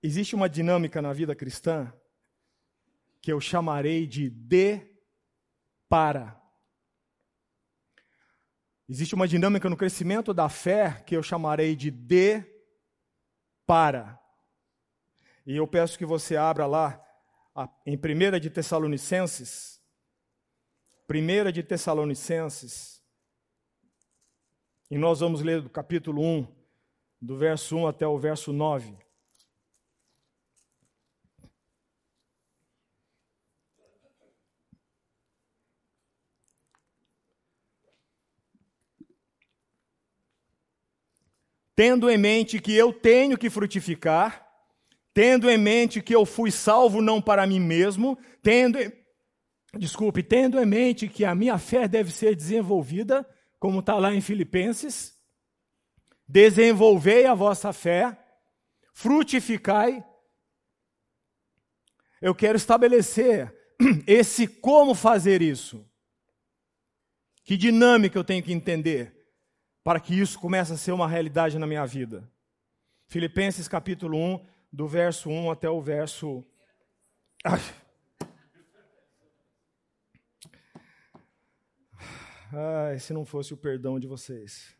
Existe uma dinâmica na vida cristã que eu chamarei de de para. Existe uma dinâmica no crescimento da fé que eu chamarei de de para. E eu peço que você abra lá em 1 de Tessalonicenses, 1 de Tessalonicenses, e nós vamos ler do capítulo 1, do verso 1 até o verso 9. Tendo em mente que eu tenho que frutificar, tendo em mente que eu fui salvo não para mim mesmo, tendo, desculpe, tendo em mente que a minha fé deve ser desenvolvida, como está lá em Filipenses, desenvolvei a vossa fé, frutificai. Eu quero estabelecer (clears throat) esse como fazer isso. Que dinâmica eu tenho que entender para que isso comece a ser uma realidade na minha vida. Filipenses capítulo 1, do verso 1 até o verso. Ai. Ai, se não fosse o perdão de vocês.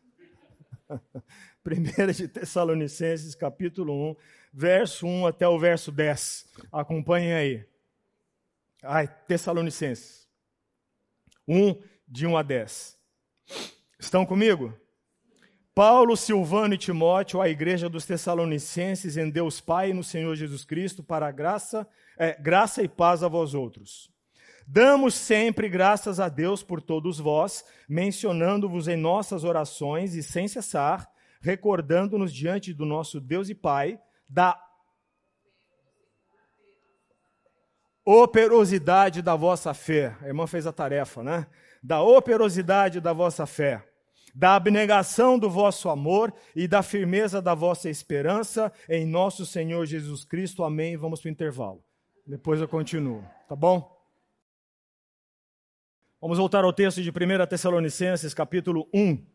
(laughs) Primeira de Tessalonicenses, capítulo 1, verso 1 até o verso 10. Acompanhem aí. Ai, Tessalonicenses. 1, de 1 a 10. Estão comigo? Paulo, Silvano e Timóteo, à igreja dos Tessalonicenses, em Deus Pai e no Senhor Jesus Cristo, para graça, é, graça e paz a vós outros. Damos sempre graças a Deus por todos vós, mencionando-vos em nossas orações e sem cessar, recordando-nos diante do nosso Deus e Pai da operosidade da vossa fé. A irmã fez a tarefa, né? Da operosidade da vossa fé, da abnegação do vosso amor e da firmeza da vossa esperança em nosso Senhor Jesus Cristo. Amém. Vamos para o intervalo. Depois eu continuo, tá bom? Vamos voltar ao texto de 1 Tessalonicenses, capítulo 1.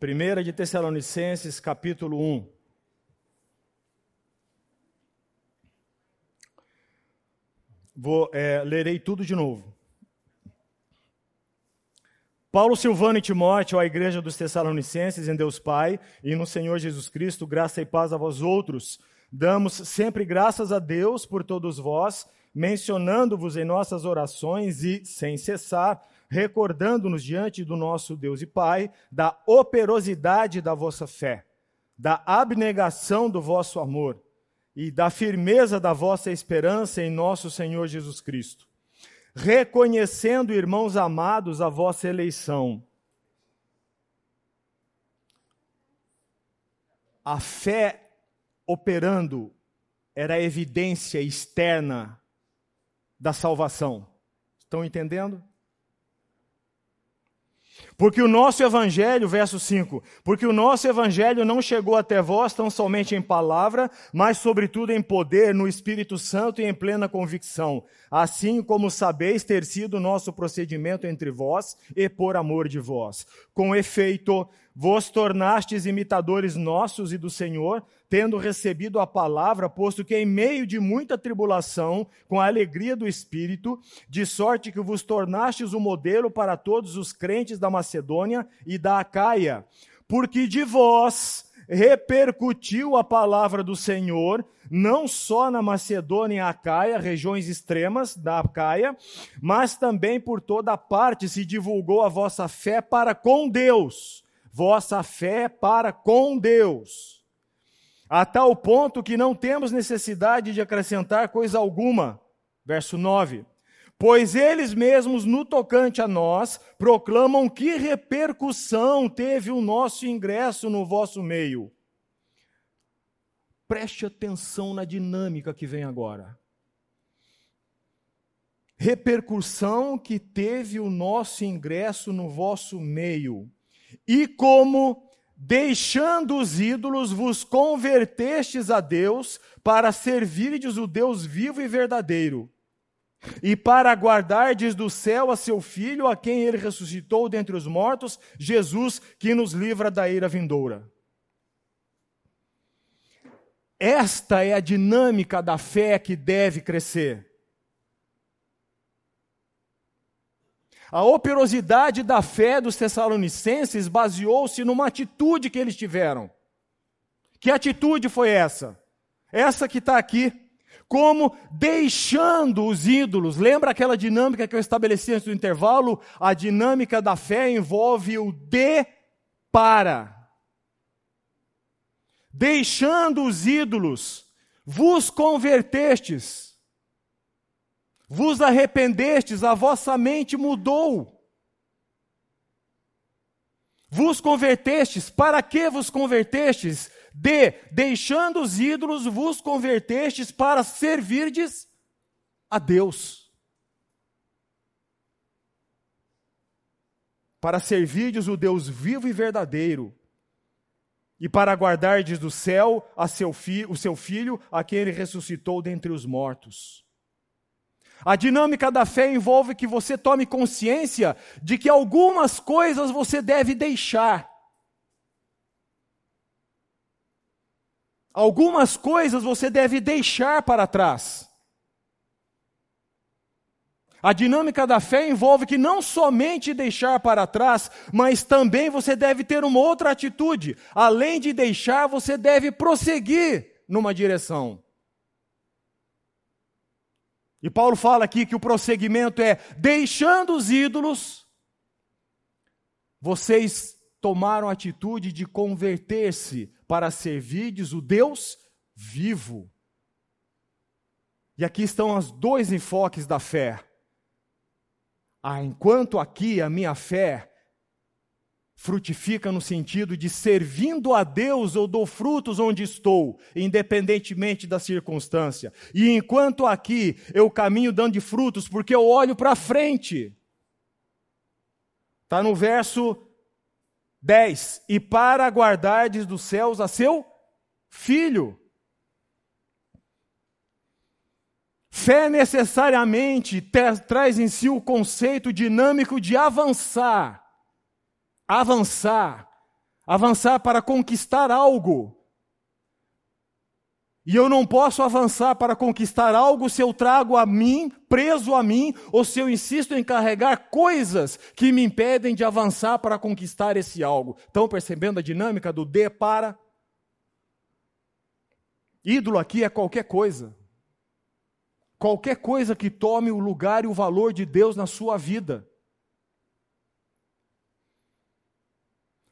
1 de Tessalonicenses, capítulo 1. Vou, é, lerei tudo de novo. Paulo, Silvano e Timóteo, à igreja dos Tessalonicenses, em Deus Pai e no Senhor Jesus Cristo, graça e paz a vós outros. Damos sempre graças a Deus por todos vós, mencionando-vos em nossas orações e, sem cessar, recordando-nos diante do nosso Deus e Pai da operosidade da vossa fé, da abnegação do vosso amor e da firmeza da vossa esperança em nosso Senhor Jesus Cristo, reconhecendo, irmãos amados, a vossa eleição. A fé operando era a evidência externa da salvação. Estão entendendo? Porque o nosso evangelho, verso 5, porque o nosso evangelho não chegou até vós tão somente em palavra, mas sobretudo em poder, no Espírito Santo e em plena convicção, assim como sabeis ter sido o nosso procedimento entre vós e por amor de vós. Com efeito, vos tornastes imitadores nossos e do Senhor, tendo recebido a palavra, posto que em meio de muita tribulação, com a alegria do Espírito, de sorte que vos tornastes o um modelo para todos os crentes da Macedônia e da Acaia, porque de vós repercutiu a palavra do Senhor, não só na Macedônia e Acaia, regiões extremas da Acaia, mas também por toda parte se divulgou a vossa fé para com Deus vossa fé para com Deus, a tal ponto que não temos necessidade de acrescentar coisa alguma. Verso 9. Pois eles mesmos, no tocante a nós, proclamam que repercussão teve o nosso ingresso no vosso meio. Preste atenção na dinâmica que vem agora. Repercussão que teve o nosso ingresso no vosso meio e como, deixando os ídolos, vos convertestes a Deus para servirdes o Deus vivo e verdadeiro, e para guardardes do céu a seu Filho, a quem ele ressuscitou dentre os mortos, Jesus, que nos livra da ira vindoura. Esta é a dinâmica da fé que deve crescer. A operosidade da fé dos Tessalonicenses baseou-se numa atitude que eles tiveram. Que atitude foi essa? Essa que está aqui. Como deixando os ídolos. Lembra aquela dinâmica que eu estabeleci antes do intervalo? A dinâmica da fé envolve o de para. Deixando os ídolos, vos convertestes vos arrependestes, a vossa mente mudou. Vos convertestes, para que vos convertestes? De, deixando os ídolos, vos convertestes para servirdes a Deus. Para servirdes o Deus vivo e verdadeiro, e para guardardes do céu a seu fi, o seu filho, a quem ele ressuscitou dentre os mortos. A dinâmica da fé envolve que você tome consciência de que algumas coisas você deve deixar. Algumas coisas você deve deixar para trás. A dinâmica da fé envolve que não somente deixar para trás, mas também você deve ter uma outra atitude. Além de deixar, você deve prosseguir numa direção. E Paulo fala aqui que o prosseguimento é: deixando os ídolos, vocês tomaram a atitude de converter-se para servirdes o Deus vivo. E aqui estão os dois enfoques da fé. Ah, enquanto aqui a minha fé frutifica no sentido de servindo a Deus eu dou frutos onde estou, independentemente da circunstância. E enquanto aqui eu caminho dando de frutos porque eu olho para frente. Está no verso 10. E para guardardes dos céus a seu filho. Fé necessariamente traz em si o conceito dinâmico de avançar avançar, avançar para conquistar algo. E eu não posso avançar para conquistar algo se eu trago a mim, preso a mim, ou se eu insisto em carregar coisas que me impedem de avançar para conquistar esse algo. Estão percebendo a dinâmica do de para? Ídolo aqui é qualquer coisa. Qualquer coisa que tome o lugar e o valor de Deus na sua vida.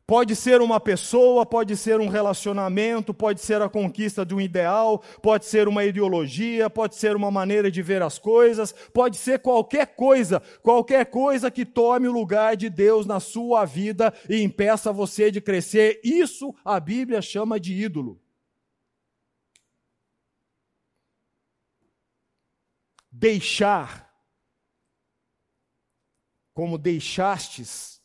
Pode ser uma pessoa, pode ser um relacionamento, pode ser a conquista de um ideal, pode ser uma ideologia, pode ser uma maneira de ver as coisas, pode ser qualquer coisa, qualquer coisa que tome o lugar de Deus na sua vida e impeça você de crescer. Isso a Bíblia chama de ídolo. Deixar, como deixastes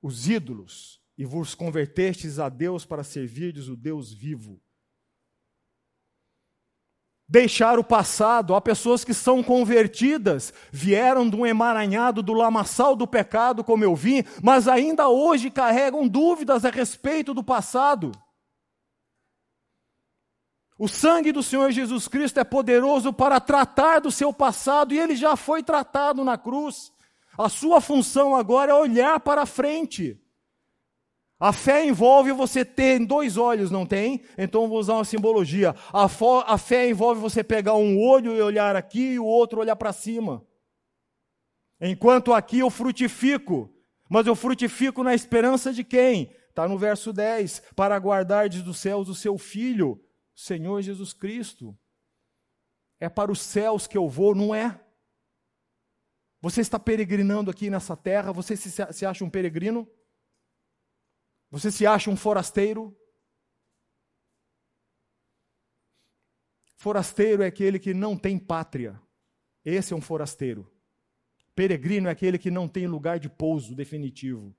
os ídolos, e vos convertestes a Deus para servirdes o Deus vivo. Deixar o passado, há pessoas que são convertidas, vieram de um emaranhado do lamaçal do pecado, como eu vi, mas ainda hoje carregam dúvidas a respeito do passado. O sangue do Senhor Jesus Cristo é poderoso para tratar do seu passado e ele já foi tratado na cruz. A sua função agora é olhar para frente. A fé envolve você ter dois olhos, não tem? Então vou usar uma simbologia. A, a fé envolve você pegar um olho e olhar aqui e o outro olhar para cima. Enquanto aqui eu frutifico, mas eu frutifico na esperança de quem? Está no verso 10: para guardardes dos céus o seu filho, Senhor Jesus Cristo. É para os céus que eu vou, não é? Você está peregrinando aqui nessa terra, você se, se acha um peregrino? Você se acha um forasteiro? Forasteiro é aquele que não tem pátria. Esse é um forasteiro. Peregrino é aquele que não tem lugar de pouso definitivo.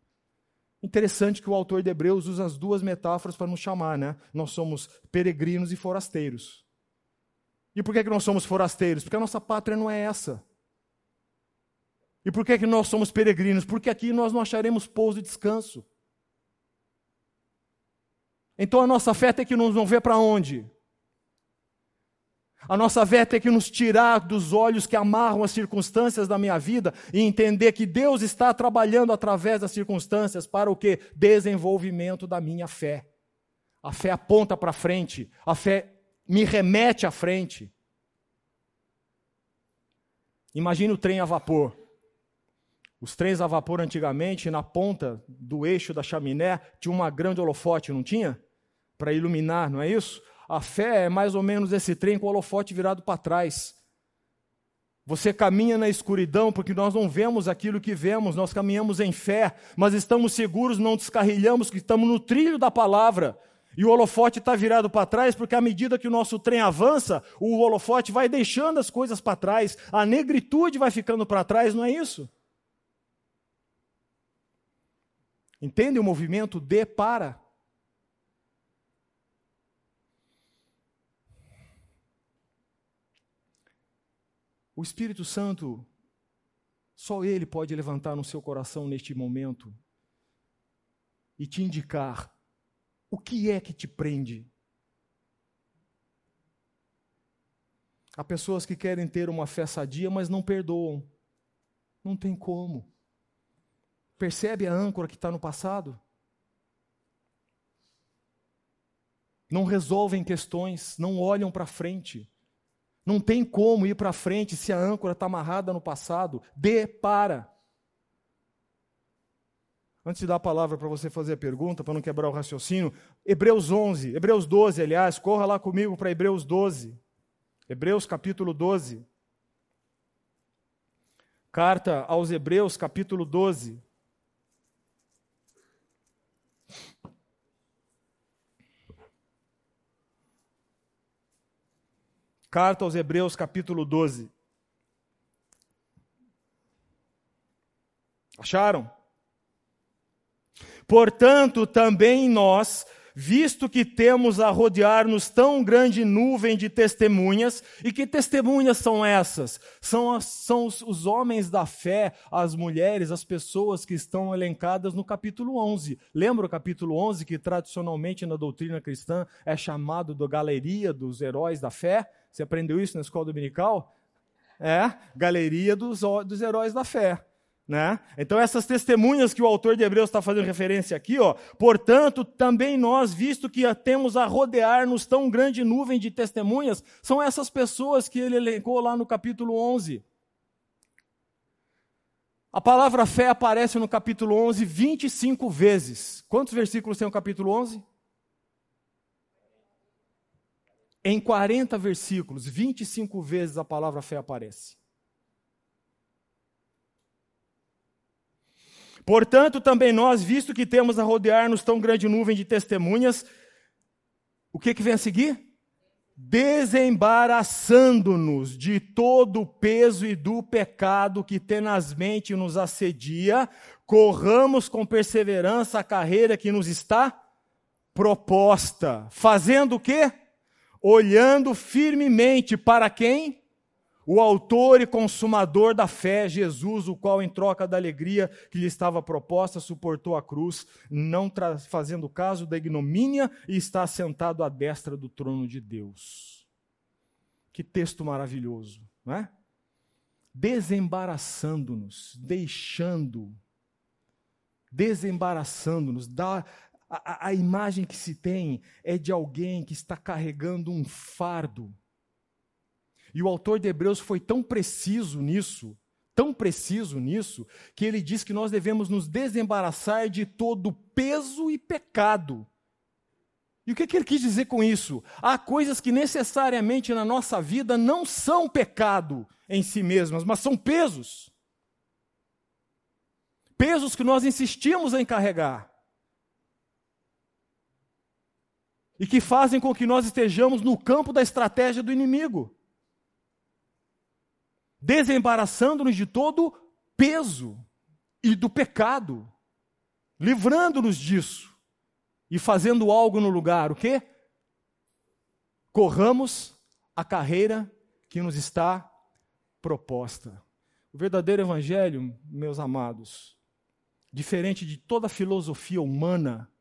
Interessante que o autor de Hebreus usa as duas metáforas para nos chamar, né? Nós somos peregrinos e forasteiros. E por que, que nós somos forasteiros? Porque a nossa pátria não é essa. E por que, que nós somos peregrinos? Porque aqui nós não acharemos pouso e descanso. Então a nossa fé tem que nos mover para onde? A nossa fé tem que nos tirar dos olhos que amarram as circunstâncias da minha vida e entender que Deus está trabalhando através das circunstâncias para o que? Desenvolvimento da minha fé. A fé aponta para frente, a fé me remete à frente. Imagine o trem a vapor. Os trens a vapor antigamente, na ponta do eixo da chaminé, tinha uma grande holofote, não tinha? Para iluminar, não é isso? A fé é mais ou menos esse trem com o holofote virado para trás. Você caminha na escuridão porque nós não vemos aquilo que vemos, nós caminhamos em fé, mas estamos seguros, não descarrilhamos, que estamos no trilho da palavra. E o holofote está virado para trás porque, à medida que o nosso trem avança, o holofote vai deixando as coisas para trás, a negritude vai ficando para trás, não é isso? Entende o movimento de para? O Espírito Santo, só Ele pode levantar no seu coração neste momento e te indicar o que é que te prende. Há pessoas que querem ter uma fé sadia, mas não perdoam. Não tem como. Percebe a âncora que está no passado? Não resolvem questões, não olham para frente. Não tem como ir para frente se a âncora está amarrada no passado. Dê para. Antes de dar a palavra para você fazer a pergunta, para não quebrar o raciocínio, Hebreus 11, Hebreus 12, aliás, corra lá comigo para Hebreus 12. Hebreus capítulo 12. Carta aos Hebreus, capítulo 12. Carta aos Hebreus, capítulo 12. Acharam? Portanto, também nós, visto que temos a rodear-nos tão grande nuvem de testemunhas, e que testemunhas são essas? São, as, são os, os, homens da fé, as mulheres, as pessoas que estão elencadas no capítulo 11. Lembra o capítulo 11, que tradicionalmente na doutrina cristã é chamado da galeria dos heróis da fé? Você aprendeu isso na escola dominical? É, galeria dos, dos heróis da fé. Né? Então, essas testemunhas que o autor de Hebreus está fazendo referência aqui, ó, portanto, também nós, visto que temos a rodear-nos tão grande nuvem de testemunhas, são essas pessoas que ele elencou lá no capítulo 11. A palavra fé aparece no capítulo 11 25 vezes. Quantos versículos tem o capítulo 11? Em 40 versículos, 25 vezes a palavra fé aparece. Portanto, também nós, visto que temos a rodear-nos tão grande nuvem de testemunhas, o que, que vem a seguir? Desembaraçando-nos de todo o peso e do pecado que tenazmente nos assedia, corramos com perseverança a carreira que nos está proposta. Fazendo o quê? Olhando firmemente para quem? o autor e consumador da fé, Jesus, o qual, em troca da alegria que lhe estava proposta, suportou a cruz, não fazendo caso da ignomínia, e está sentado à destra do trono de Deus. Que texto maravilhoso, não é? Desembaraçando-nos, deixando, desembaraçando-nos, dá. A, a imagem que se tem é de alguém que está carregando um fardo e o autor de Hebreus foi tão preciso nisso, tão preciso nisso, que ele diz que nós devemos nos desembaraçar de todo peso e pecado. E o que, que ele quis dizer com isso? Há coisas que necessariamente na nossa vida não são pecado em si mesmas, mas são pesos. Pesos que nós insistimos em carregar. E que fazem com que nós estejamos no campo da estratégia do inimigo desembaraçando-nos de todo peso e do pecado, livrando-nos disso e fazendo algo no lugar. O quê? Corramos a carreira que nos está proposta. O verdadeiro evangelho, meus amados, diferente de toda filosofia humana,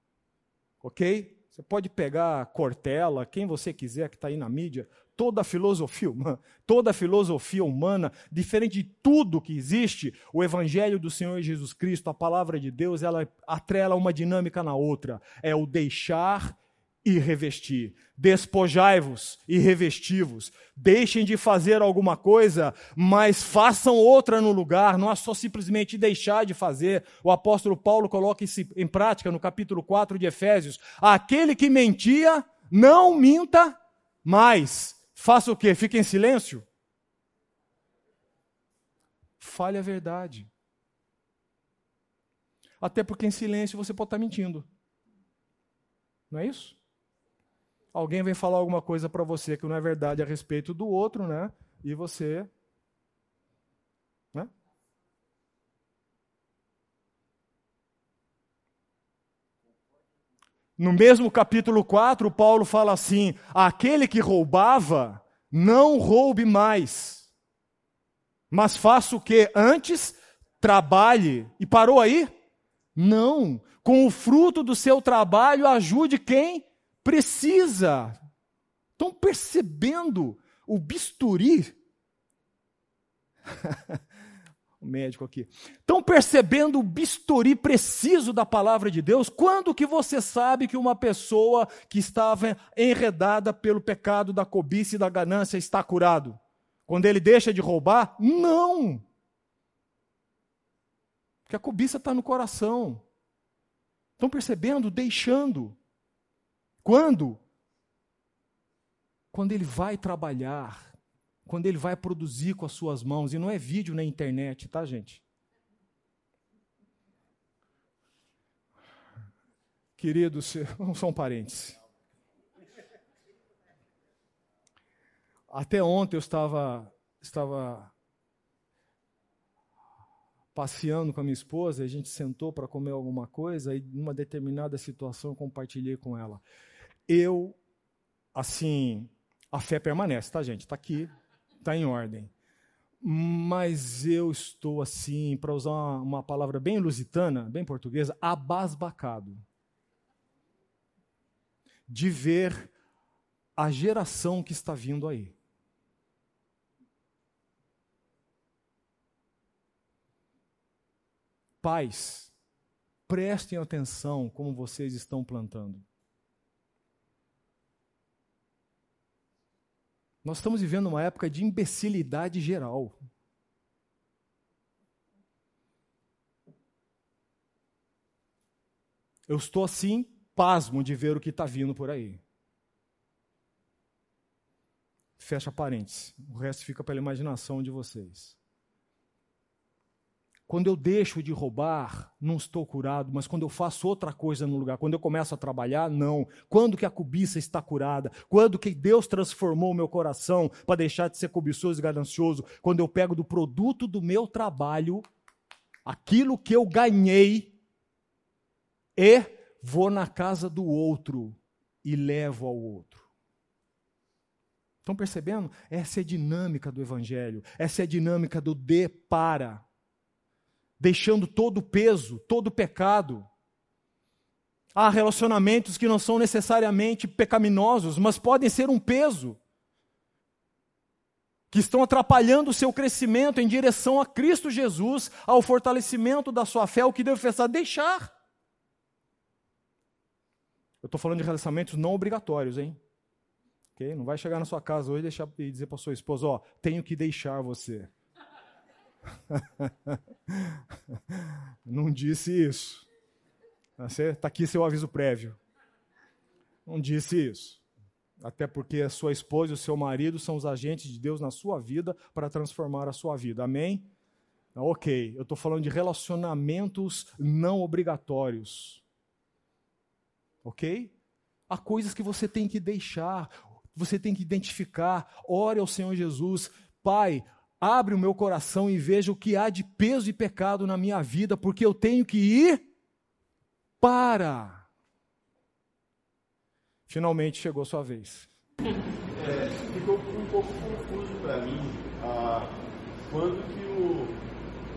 ok? Você pode pegar Cortella, quem você quiser que está aí na mídia, toda a filosofia humana, toda a filosofia humana, diferente de tudo que existe, o evangelho do Senhor Jesus Cristo, a palavra de Deus, ela atrela uma dinâmica na outra. É o deixar e revestir. Despojai-vos e revesti-vos. Deixem de fazer alguma coisa, mas façam outra no lugar. Não é só simplesmente deixar de fazer. O apóstolo Paulo coloca isso em prática no capítulo 4 de Efésios. Aquele que mentia, não minta mais Faça o quê? Fique em silêncio? Fale a verdade. Até porque em silêncio você pode estar mentindo. Não é isso? Alguém vem falar alguma coisa para você que não é verdade a respeito do outro, né? E você. Né? No mesmo capítulo 4, Paulo fala assim: aquele que roubava, não roube mais, mas faça o que? Antes, trabalhe. E parou aí? Não. Com o fruto do seu trabalho, ajude quem precisa. Estão percebendo o bisturi? (laughs) médico aqui. Estão percebendo o bisturi preciso da palavra de Deus? Quando que você sabe que uma pessoa que estava enredada pelo pecado da cobiça e da ganância está curado? Quando ele deixa de roubar? Não! Porque a cobiça está no coração. Estão percebendo? Deixando. Quando? Quando ele vai trabalhar quando ele vai produzir com as suas mãos, e não é vídeo na internet, tá, gente? Queridos, (laughs) são parentes. Até ontem eu estava, estava passeando com a minha esposa, a gente sentou para comer alguma coisa e numa determinada situação eu compartilhei com ela. Eu, assim, a fé permanece, tá, gente? Está aqui, está em ordem. Mas eu estou assim, para usar uma, uma palavra bem lusitana, bem portuguesa, abasbacado de ver a geração que está vindo aí. Pais, prestem atenção como vocês estão plantando. Nós estamos vivendo uma época de imbecilidade geral. Eu estou assim, pasmo de ver o que está vindo por aí. Fecha parênteses. O resto fica pela imaginação de vocês. Quando eu deixo de roubar, não estou curado, mas quando eu faço outra coisa no lugar, quando eu começo a trabalhar, não. Quando que a cobiça está curada? Quando que Deus transformou o meu coração para deixar de ser cobiçoso e ganancioso? Quando eu pego do produto do meu trabalho aquilo que eu ganhei e vou na casa do outro e levo ao outro. Estão percebendo? Essa é a dinâmica do evangelho, essa é a dinâmica do de para deixando todo o peso, todo o pecado. Há relacionamentos que não são necessariamente pecaminosos, mas podem ser um peso, que estão atrapalhando o seu crescimento em direção a Cristo Jesus, ao fortalecimento da sua fé, o que deve pensar? Deixar. Eu estou falando de relacionamentos não obrigatórios, hein? Okay? Não vai chegar na sua casa hoje e, deixar, e dizer para sua esposa, ó, tenho que deixar você. (laughs) Não disse isso. Está aqui seu aviso prévio. Não disse isso. Até porque a sua esposa e o seu marido são os agentes de Deus na sua vida para transformar a sua vida. Amém? Ok, eu estou falando de relacionamentos não obrigatórios. Ok? Há coisas que você tem que deixar, você tem que identificar. Ore ao Senhor Jesus. Pai, abre o meu coração e veja o que há de peso e pecado na minha vida, porque eu tenho que ir para. Finalmente chegou sua vez. É, ficou um pouco confuso para mim ah, quando que o,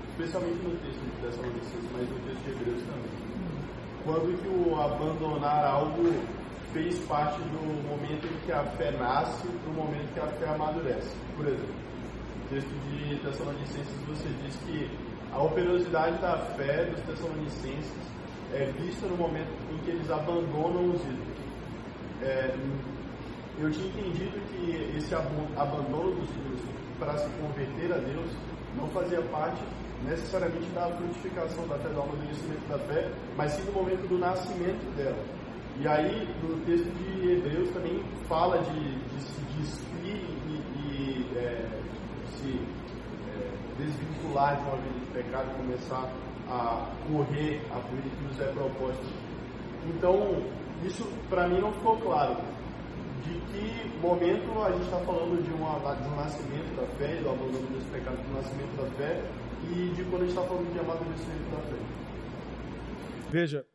especialmente no texto de Tessalonicenses, mas no texto de Hebreus também, quando que o abandonar algo fez parte do momento em que a fé nasce, do momento em que a fé amadurece. Por exemplo, texto de Tessalonicenses, você diz que a operosidade da fé dos Tessalonicenses é vista no momento em que eles abandonam os ídolos. É, eu tinha entendido que esse abandono dos ídolos para se converter a Deus não fazia parte necessariamente da frutificação da fé, do amadurecimento da fé, mas sim do momento do nascimento dela. E aí, no texto de Hebreus também fala de, de se despir e, e é, se é, desvincular de uma vida de pecado e começar a correr a vida que nos é proposta. Então, isso para mim não ficou claro. De que momento a gente está falando de, uma, de um nascimento da fé, do abandono desse pecado, do nascimento da fé, e de quando a gente está falando de amadurecimento da fé. Veja,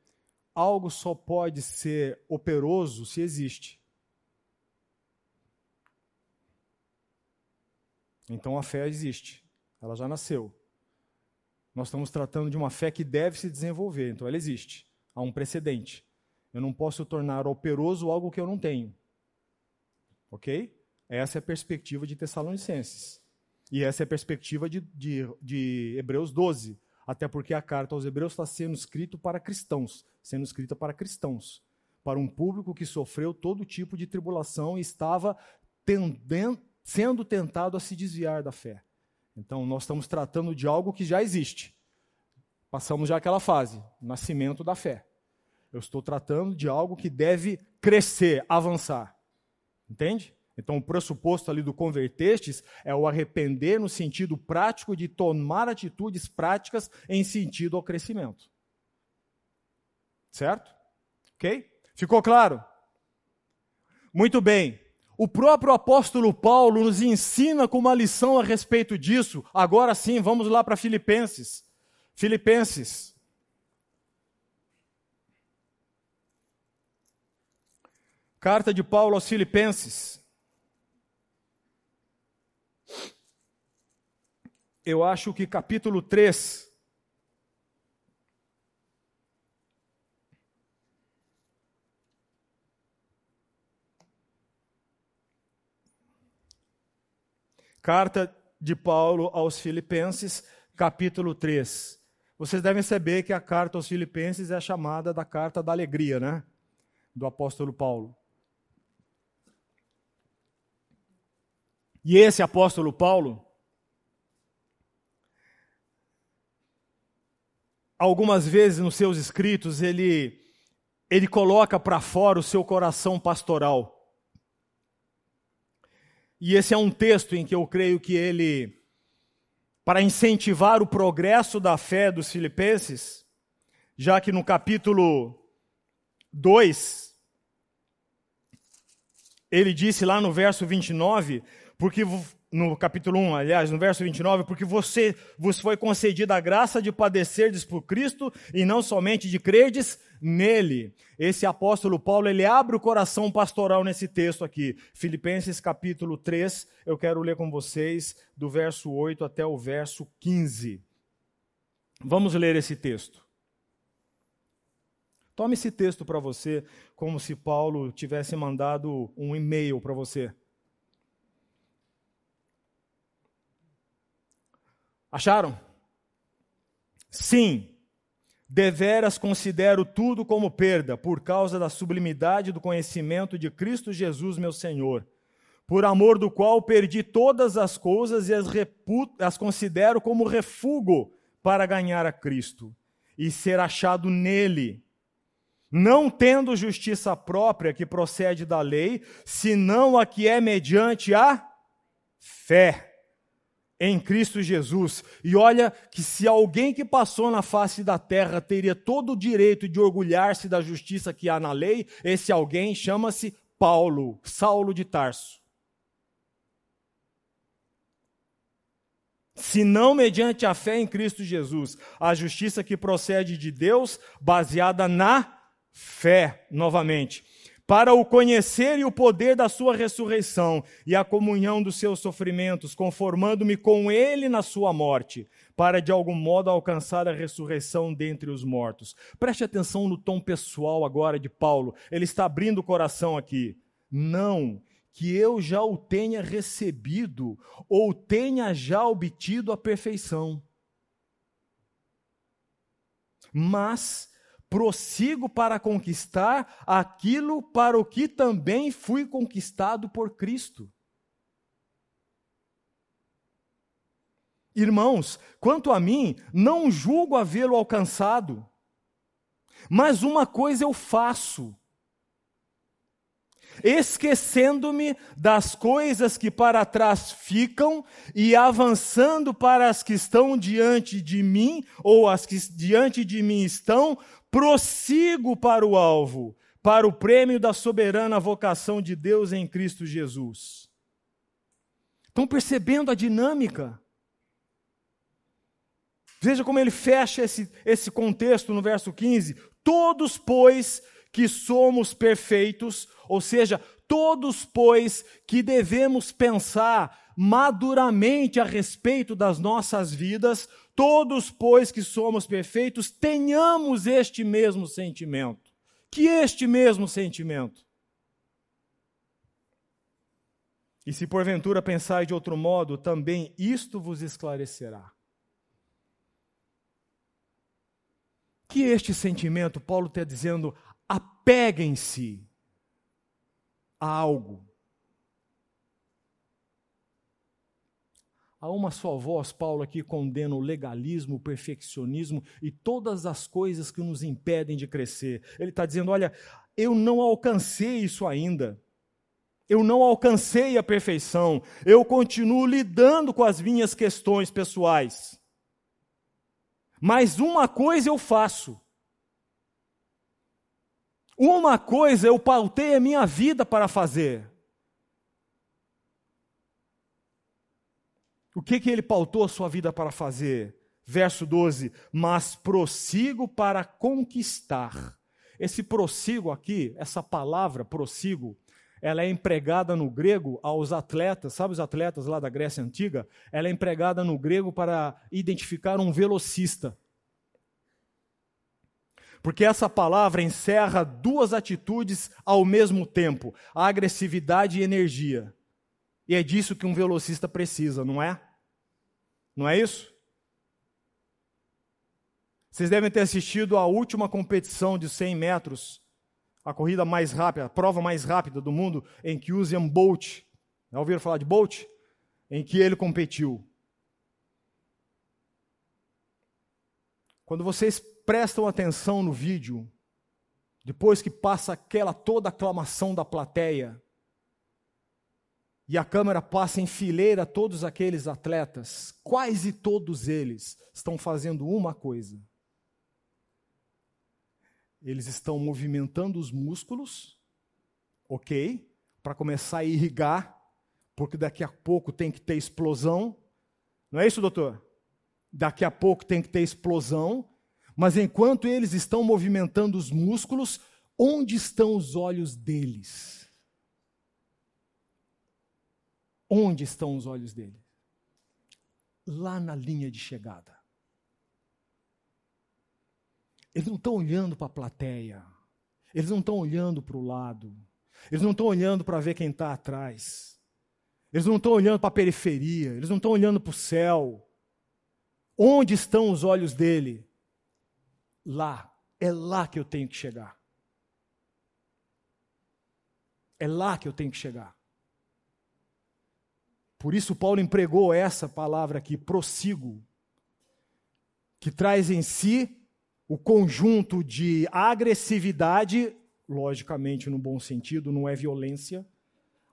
algo só pode ser operoso se existe. Então a fé existe, ela já nasceu. Nós estamos tratando de uma fé que deve se desenvolver, então ela existe. Há um precedente. Eu não posso tornar operoso algo que eu não tenho. Ok? Essa é a perspectiva de Tessalonicenses. E essa é a perspectiva de, de, de Hebreus 12. Até porque a carta aos Hebreus está sendo escrita para cristãos, sendo escrita para cristãos, para um público que sofreu todo tipo de tribulação e estava tendendo, sendo tentado a se desviar da fé. Então, nós estamos tratando de algo que já existe. Passamos já aquela fase, nascimento da fé. Eu estou tratando de algo que deve crescer, avançar. Entende? Então, o pressuposto ali do convertestes é o arrepender no sentido prático de tomar atitudes práticas em sentido ao crescimento. Certo? Ok? Ficou claro? Muito bem. O próprio apóstolo Paulo nos ensina com uma lição a respeito disso. Agora sim, vamos lá para Filipenses. Filipenses. Carta de Paulo aos Filipenses. Eu acho que capítulo 3. Carta de Paulo aos Filipenses, capítulo 3. Vocês devem saber que a carta aos Filipenses é chamada da carta da alegria, né? Do apóstolo Paulo. E esse apóstolo Paulo, algumas vezes nos seus escritos, ele, ele coloca para fora o seu coração pastoral. E esse é um texto em que eu creio que ele, para incentivar o progresso da fé dos filipenses, já que no capítulo 2, ele disse lá no verso 29, porque no capítulo 1, aliás, no verso 29, porque você vos foi concedida a graça de padecerdes por Cristo e não somente de crerdes nele. Esse apóstolo Paulo, ele abre o coração pastoral nesse texto aqui. Filipenses capítulo 3, eu quero ler com vocês do verso 8 até o verso 15. Vamos ler esse texto. Tome esse texto para você como se Paulo tivesse mandado um e-mail para você. Acharam? Sim, deveras considero tudo como perda, por causa da sublimidade do conhecimento de Cristo Jesus, meu Senhor, por amor do qual perdi todas as coisas e as, as considero como refúgio para ganhar a Cristo e ser achado nele, não tendo justiça própria que procede da lei, senão a que é mediante a fé em Cristo Jesus. E olha que se alguém que passou na face da terra teria todo o direito de orgulhar-se da justiça que há na lei, esse alguém chama-se Paulo, Saulo de Tarso. Se não mediante a fé em Cristo Jesus, a justiça que procede de Deus, baseada na fé, novamente para o conhecer e o poder da sua ressurreição e a comunhão dos seus sofrimentos, conformando-me com ele na sua morte, para de algum modo alcançar a ressurreição dentre os mortos. Preste atenção no tom pessoal agora de Paulo. Ele está abrindo o coração aqui. Não que eu já o tenha recebido ou tenha já obtido a perfeição. Mas prossigo para conquistar aquilo para o que também fui conquistado por Cristo. Irmãos, quanto a mim, não julgo havê-lo alcançado, mas uma coisa eu faço, esquecendo-me das coisas que para trás ficam e avançando para as que estão diante de mim, ou as que diante de mim estão, prossigo para o alvo, para o prêmio da soberana vocação de Deus em Cristo Jesus. Estão percebendo a dinâmica? Veja como ele fecha esse, esse contexto no verso 15. Todos, pois, que somos perfeitos, ou seja, todos, pois, que devemos pensar maduramente a respeito das nossas vidas, Todos, pois, que somos perfeitos, tenhamos este mesmo sentimento. Que este mesmo sentimento. E se porventura pensais de outro modo, também isto vos esclarecerá. Que este sentimento, Paulo está dizendo, apeguem-se a algo. A uma só voz, Paulo aqui condena o legalismo, o perfeccionismo e todas as coisas que nos impedem de crescer. Ele está dizendo: olha, eu não alcancei isso ainda. Eu não alcancei a perfeição. Eu continuo lidando com as minhas questões pessoais. Mas uma coisa eu faço. Uma coisa eu pautei a minha vida para fazer. O que, que ele pautou a sua vida para fazer? Verso 12: Mas prossigo para conquistar. Esse prossigo aqui, essa palavra prossigo, ela é empregada no grego aos atletas, sabe os atletas lá da Grécia Antiga? Ela é empregada no grego para identificar um velocista. Porque essa palavra encerra duas atitudes ao mesmo tempo: agressividade e energia. E é disso que um velocista precisa, não é? Não é isso? Vocês devem ter assistido à última competição de 100 metros, a corrida mais rápida, a prova mais rápida do mundo, em que Usain Bolt, já ouviram falar de Bolt? Em que ele competiu. Quando vocês prestam atenção no vídeo, depois que passa aquela toda aclamação da plateia, e a câmera passa em fileira todos aqueles atletas, quase todos eles estão fazendo uma coisa. Eles estão movimentando os músculos, ok? Para começar a irrigar, porque daqui a pouco tem que ter explosão. Não é isso, doutor? Daqui a pouco tem que ter explosão. Mas enquanto eles estão movimentando os músculos, onde estão os olhos deles? Onde estão os olhos dele? Lá na linha de chegada. Eles não estão olhando para a plateia. Eles não estão olhando para o lado. Eles não estão olhando para ver quem está atrás. Eles não estão olhando para a periferia. Eles não estão olhando para o céu. Onde estão os olhos dele? Lá. É lá que eu tenho que chegar. É lá que eu tenho que chegar. Por isso, Paulo empregou essa palavra aqui, prossigo, que traz em si o conjunto de agressividade, logicamente no bom sentido, não é violência,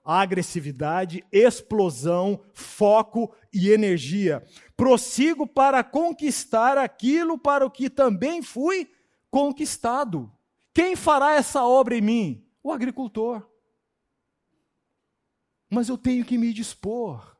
agressividade, explosão, foco e energia. Prossigo para conquistar aquilo para o que também fui conquistado. Quem fará essa obra em mim? O agricultor mas eu tenho que me dispor.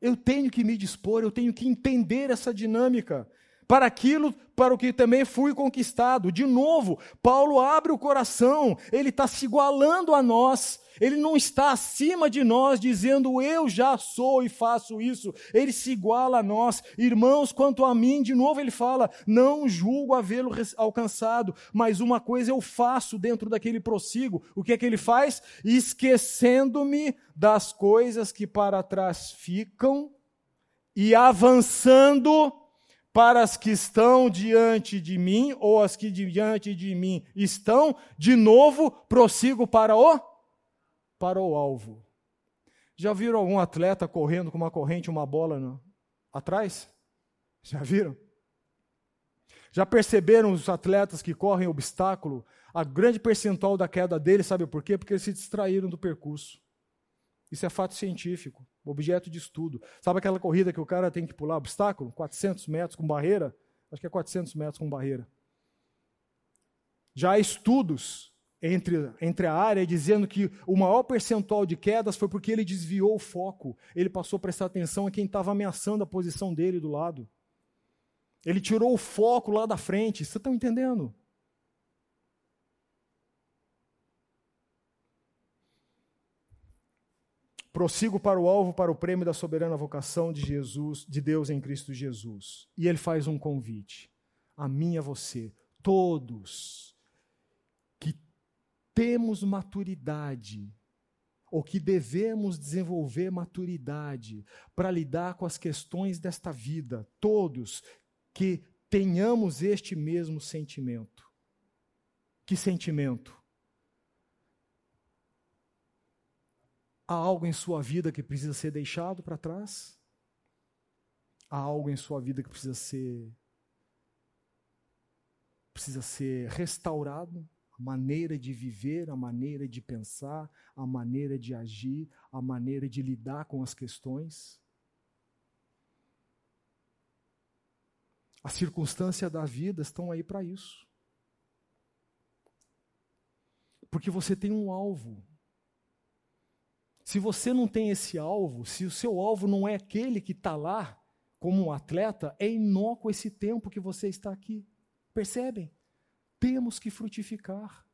Eu tenho que me dispor, eu tenho que entender essa dinâmica para aquilo para o que também fui conquistado. De novo, Paulo abre o coração, ele está se igualando a nós, ele não está acima de nós dizendo eu já sou e faço isso. Ele se iguala a nós. Irmãos, quanto a mim, de novo ele fala: não julgo havê-lo alcançado, mas uma coisa eu faço dentro daquele prossigo. O que é que ele faz? Esquecendo-me das coisas que para trás ficam e avançando para as que estão diante de mim, ou as que diante de mim estão, de novo prossigo para o para o alvo. Já viram algum atleta correndo com uma corrente, uma bola no, atrás? Já viram? Já perceberam os atletas que correm obstáculo? A grande percentual da queda deles, sabe por quê? Porque eles se distraíram do percurso. Isso é fato científico, objeto de estudo. Sabe aquela corrida que o cara tem que pular obstáculo? 400 metros com barreira? Acho que é 400 metros com barreira. Já há estudos entre, entre a área dizendo que o maior percentual de quedas foi porque ele desviou o foco. Ele passou a prestar atenção em quem estava ameaçando a posição dele do lado. Ele tirou o foco lá da frente. Vocês estão entendendo? Prossigo para o alvo, para o prêmio da soberana vocação de Jesus, de Deus em Cristo Jesus. E ele faz um convite a mim e a você, todos temos maturidade, ou que devemos desenvolver maturidade para lidar com as questões desta vida, todos que tenhamos este mesmo sentimento. Que sentimento? Há algo em sua vida que precisa ser deixado para trás? Há algo em sua vida que precisa ser precisa ser restaurado? A maneira de viver, a maneira de pensar, a maneira de agir, a maneira de lidar com as questões. As circunstâncias da vida estão aí para isso. Porque você tem um alvo. Se você não tem esse alvo, se o seu alvo não é aquele que está lá como um atleta, é inócuo esse tempo que você está aqui. Percebem? Temos que frutificar.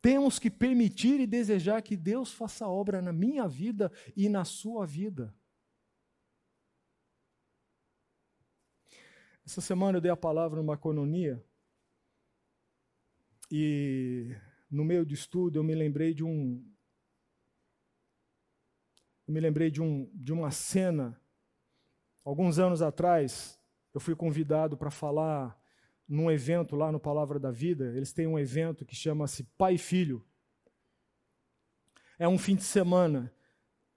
Temos que permitir e desejar que Deus faça obra na minha vida e na sua vida. Essa semana eu dei a palavra numa cononia e no meio do estudo eu me lembrei de um eu me lembrei de, um, de uma cena alguns anos atrás eu fui convidado para falar num evento lá no Palavra da Vida. Eles têm um evento que chama-se Pai e Filho. É um fim de semana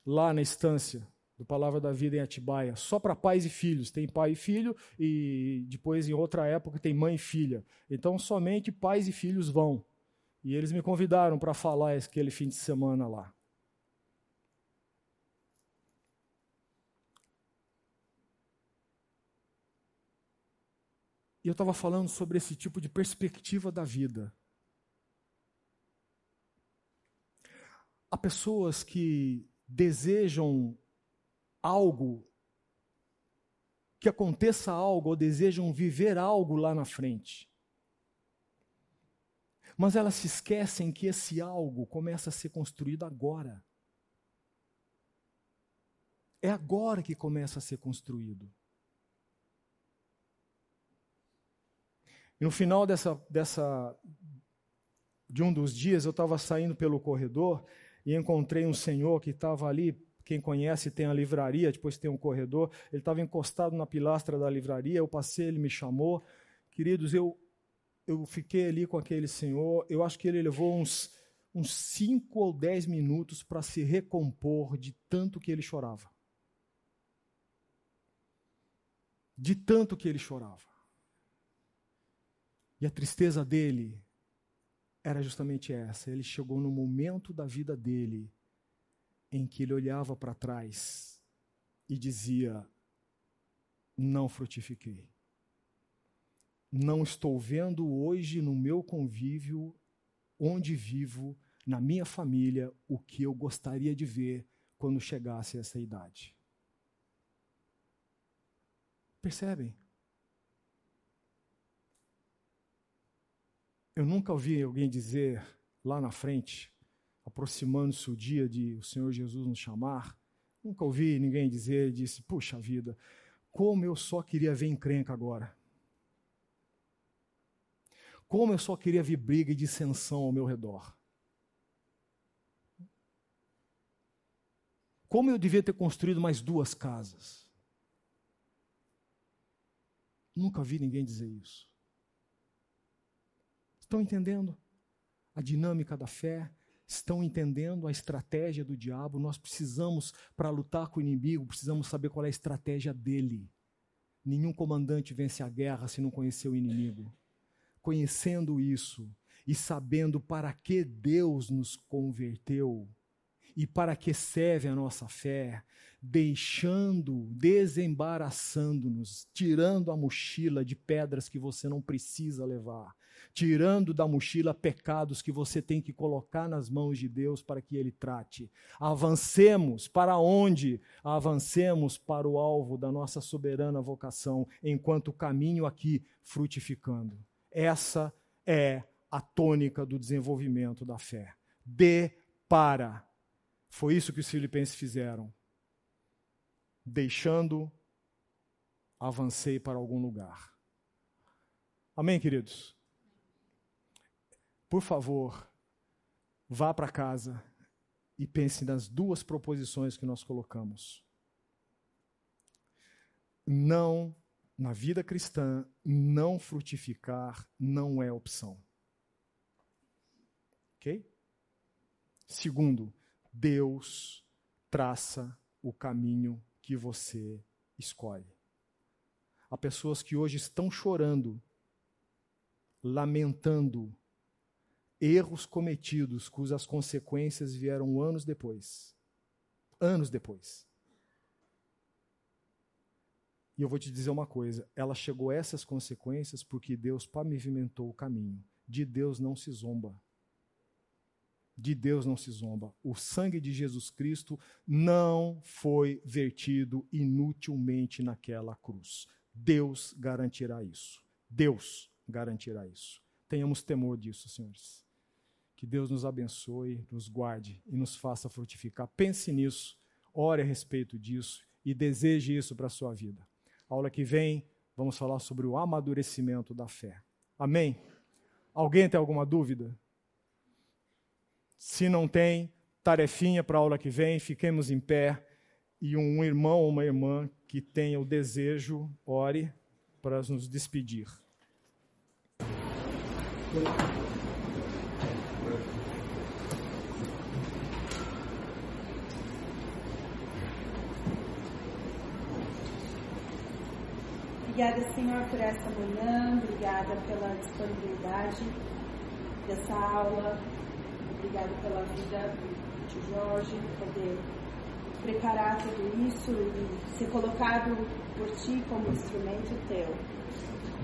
lá na estância do Palavra da Vida em Atibaia, só para pais e filhos. Tem pai e filho e depois em outra época tem mãe e filha. Então somente pais e filhos vão. E eles me convidaram para falar aquele fim de semana lá. E eu estava falando sobre esse tipo de perspectiva da vida. Há pessoas que desejam algo, que aconteça algo, ou desejam viver algo lá na frente. Mas elas se esquecem que esse algo começa a ser construído agora. É agora que começa a ser construído. E no final dessa, dessa, de um dos dias, eu estava saindo pelo corredor e encontrei um senhor que estava ali. Quem conhece tem a livraria, depois tem um corredor. Ele estava encostado na pilastra da livraria. Eu passei, ele me chamou. Queridos, eu, eu fiquei ali com aquele senhor. Eu acho que ele levou uns, uns cinco ou dez minutos para se recompor de tanto que ele chorava. De tanto que ele chorava. E a tristeza dele era justamente essa. Ele chegou no momento da vida dele em que ele olhava para trás e dizia: Não frutifiquei. Não estou vendo hoje no meu convívio, onde vivo, na minha família, o que eu gostaria de ver quando chegasse essa idade. Percebem? Eu nunca ouvi alguém dizer lá na frente, aproximando-se o dia de o Senhor Jesus nos chamar, nunca ouvi ninguém dizer, disse, puxa vida, como eu só queria ver encrenca agora. Como eu só queria ver briga e dissensão ao meu redor. Como eu devia ter construído mais duas casas. Nunca vi ninguém dizer isso. Estão entendendo a dinâmica da fé? Estão entendendo a estratégia do diabo? Nós precisamos, para lutar com o inimigo, precisamos saber qual é a estratégia dele. Nenhum comandante vence a guerra se não conhecer o inimigo. Conhecendo isso e sabendo para que Deus nos converteu, e para que serve a nossa fé, deixando, desembaraçando-nos, tirando a mochila de pedras que você não precisa levar, tirando da mochila pecados que você tem que colocar nas mãos de Deus para que Ele trate. Avancemos para onde? Avancemos para o alvo da nossa soberana vocação, enquanto caminho aqui frutificando. Essa é a tônica do desenvolvimento da fé. Dê para foi isso que os filipenses fizeram. Deixando, avancei para algum lugar. Amém, queridos? Por favor, vá para casa e pense nas duas proposições que nós colocamos. Não, na vida cristã, não frutificar não é opção. Ok? Segundo, Deus traça o caminho que você escolhe. Há pessoas que hoje estão chorando, lamentando erros cometidos cujas consequências vieram anos depois. Anos depois. E eu vou te dizer uma coisa: ela chegou a essas consequências porque Deus pavimentou o caminho. De Deus não se zomba. De Deus não se zomba. O sangue de Jesus Cristo não foi vertido inutilmente naquela cruz. Deus garantirá isso. Deus garantirá isso. Tenhamos temor disso, senhores. Que Deus nos abençoe, nos guarde e nos faça frutificar. Pense nisso, ore a respeito disso e deseje isso para a sua vida. Aula que vem, vamos falar sobre o amadurecimento da fé. Amém? Alguém tem alguma dúvida? Se não tem, tarefinha para a aula que vem, fiquemos em pé e um irmão ou uma irmã que tenha o desejo, ore para nos despedir. Obrigada, Senhor, por essa manhã, obrigada pela disponibilidade dessa aula, obrigada pela vida de Jorge, poder preparar tudo isso e ser colocado por Ti como instrumento Teu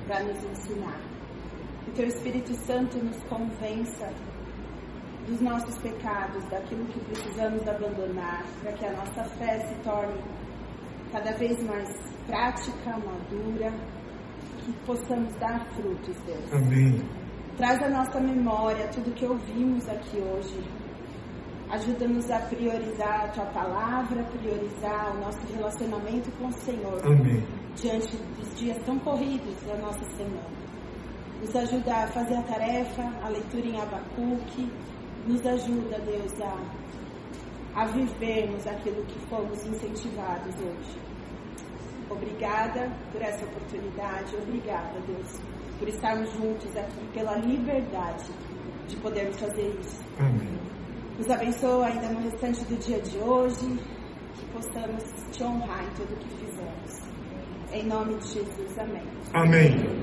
para nos ensinar. Que Teu Espírito Santo nos convença dos nossos pecados, daquilo que precisamos abandonar, para que a nossa fé se torne cada vez mais prática, madura, que possamos dar frutos, Deus. Amém. Traz à nossa memória tudo que ouvimos aqui hoje. Ajuda-nos a priorizar a tua palavra, priorizar o nosso relacionamento com o Senhor. Amém. Diante dos dias tão corridos da nossa semana. Nos ajuda a fazer a tarefa, a leitura em Abacuque. Nos ajuda, Deus, a, a vivermos aquilo que fomos incentivados hoje. Obrigada por essa oportunidade. Obrigada, Deus, por estarmos juntos aqui, pela liberdade de podermos fazer isso. Amém. Nos abençoa ainda no restante do dia de hoje, que possamos te honrar em tudo o que fizemos. Em nome de Jesus, amém. Amém.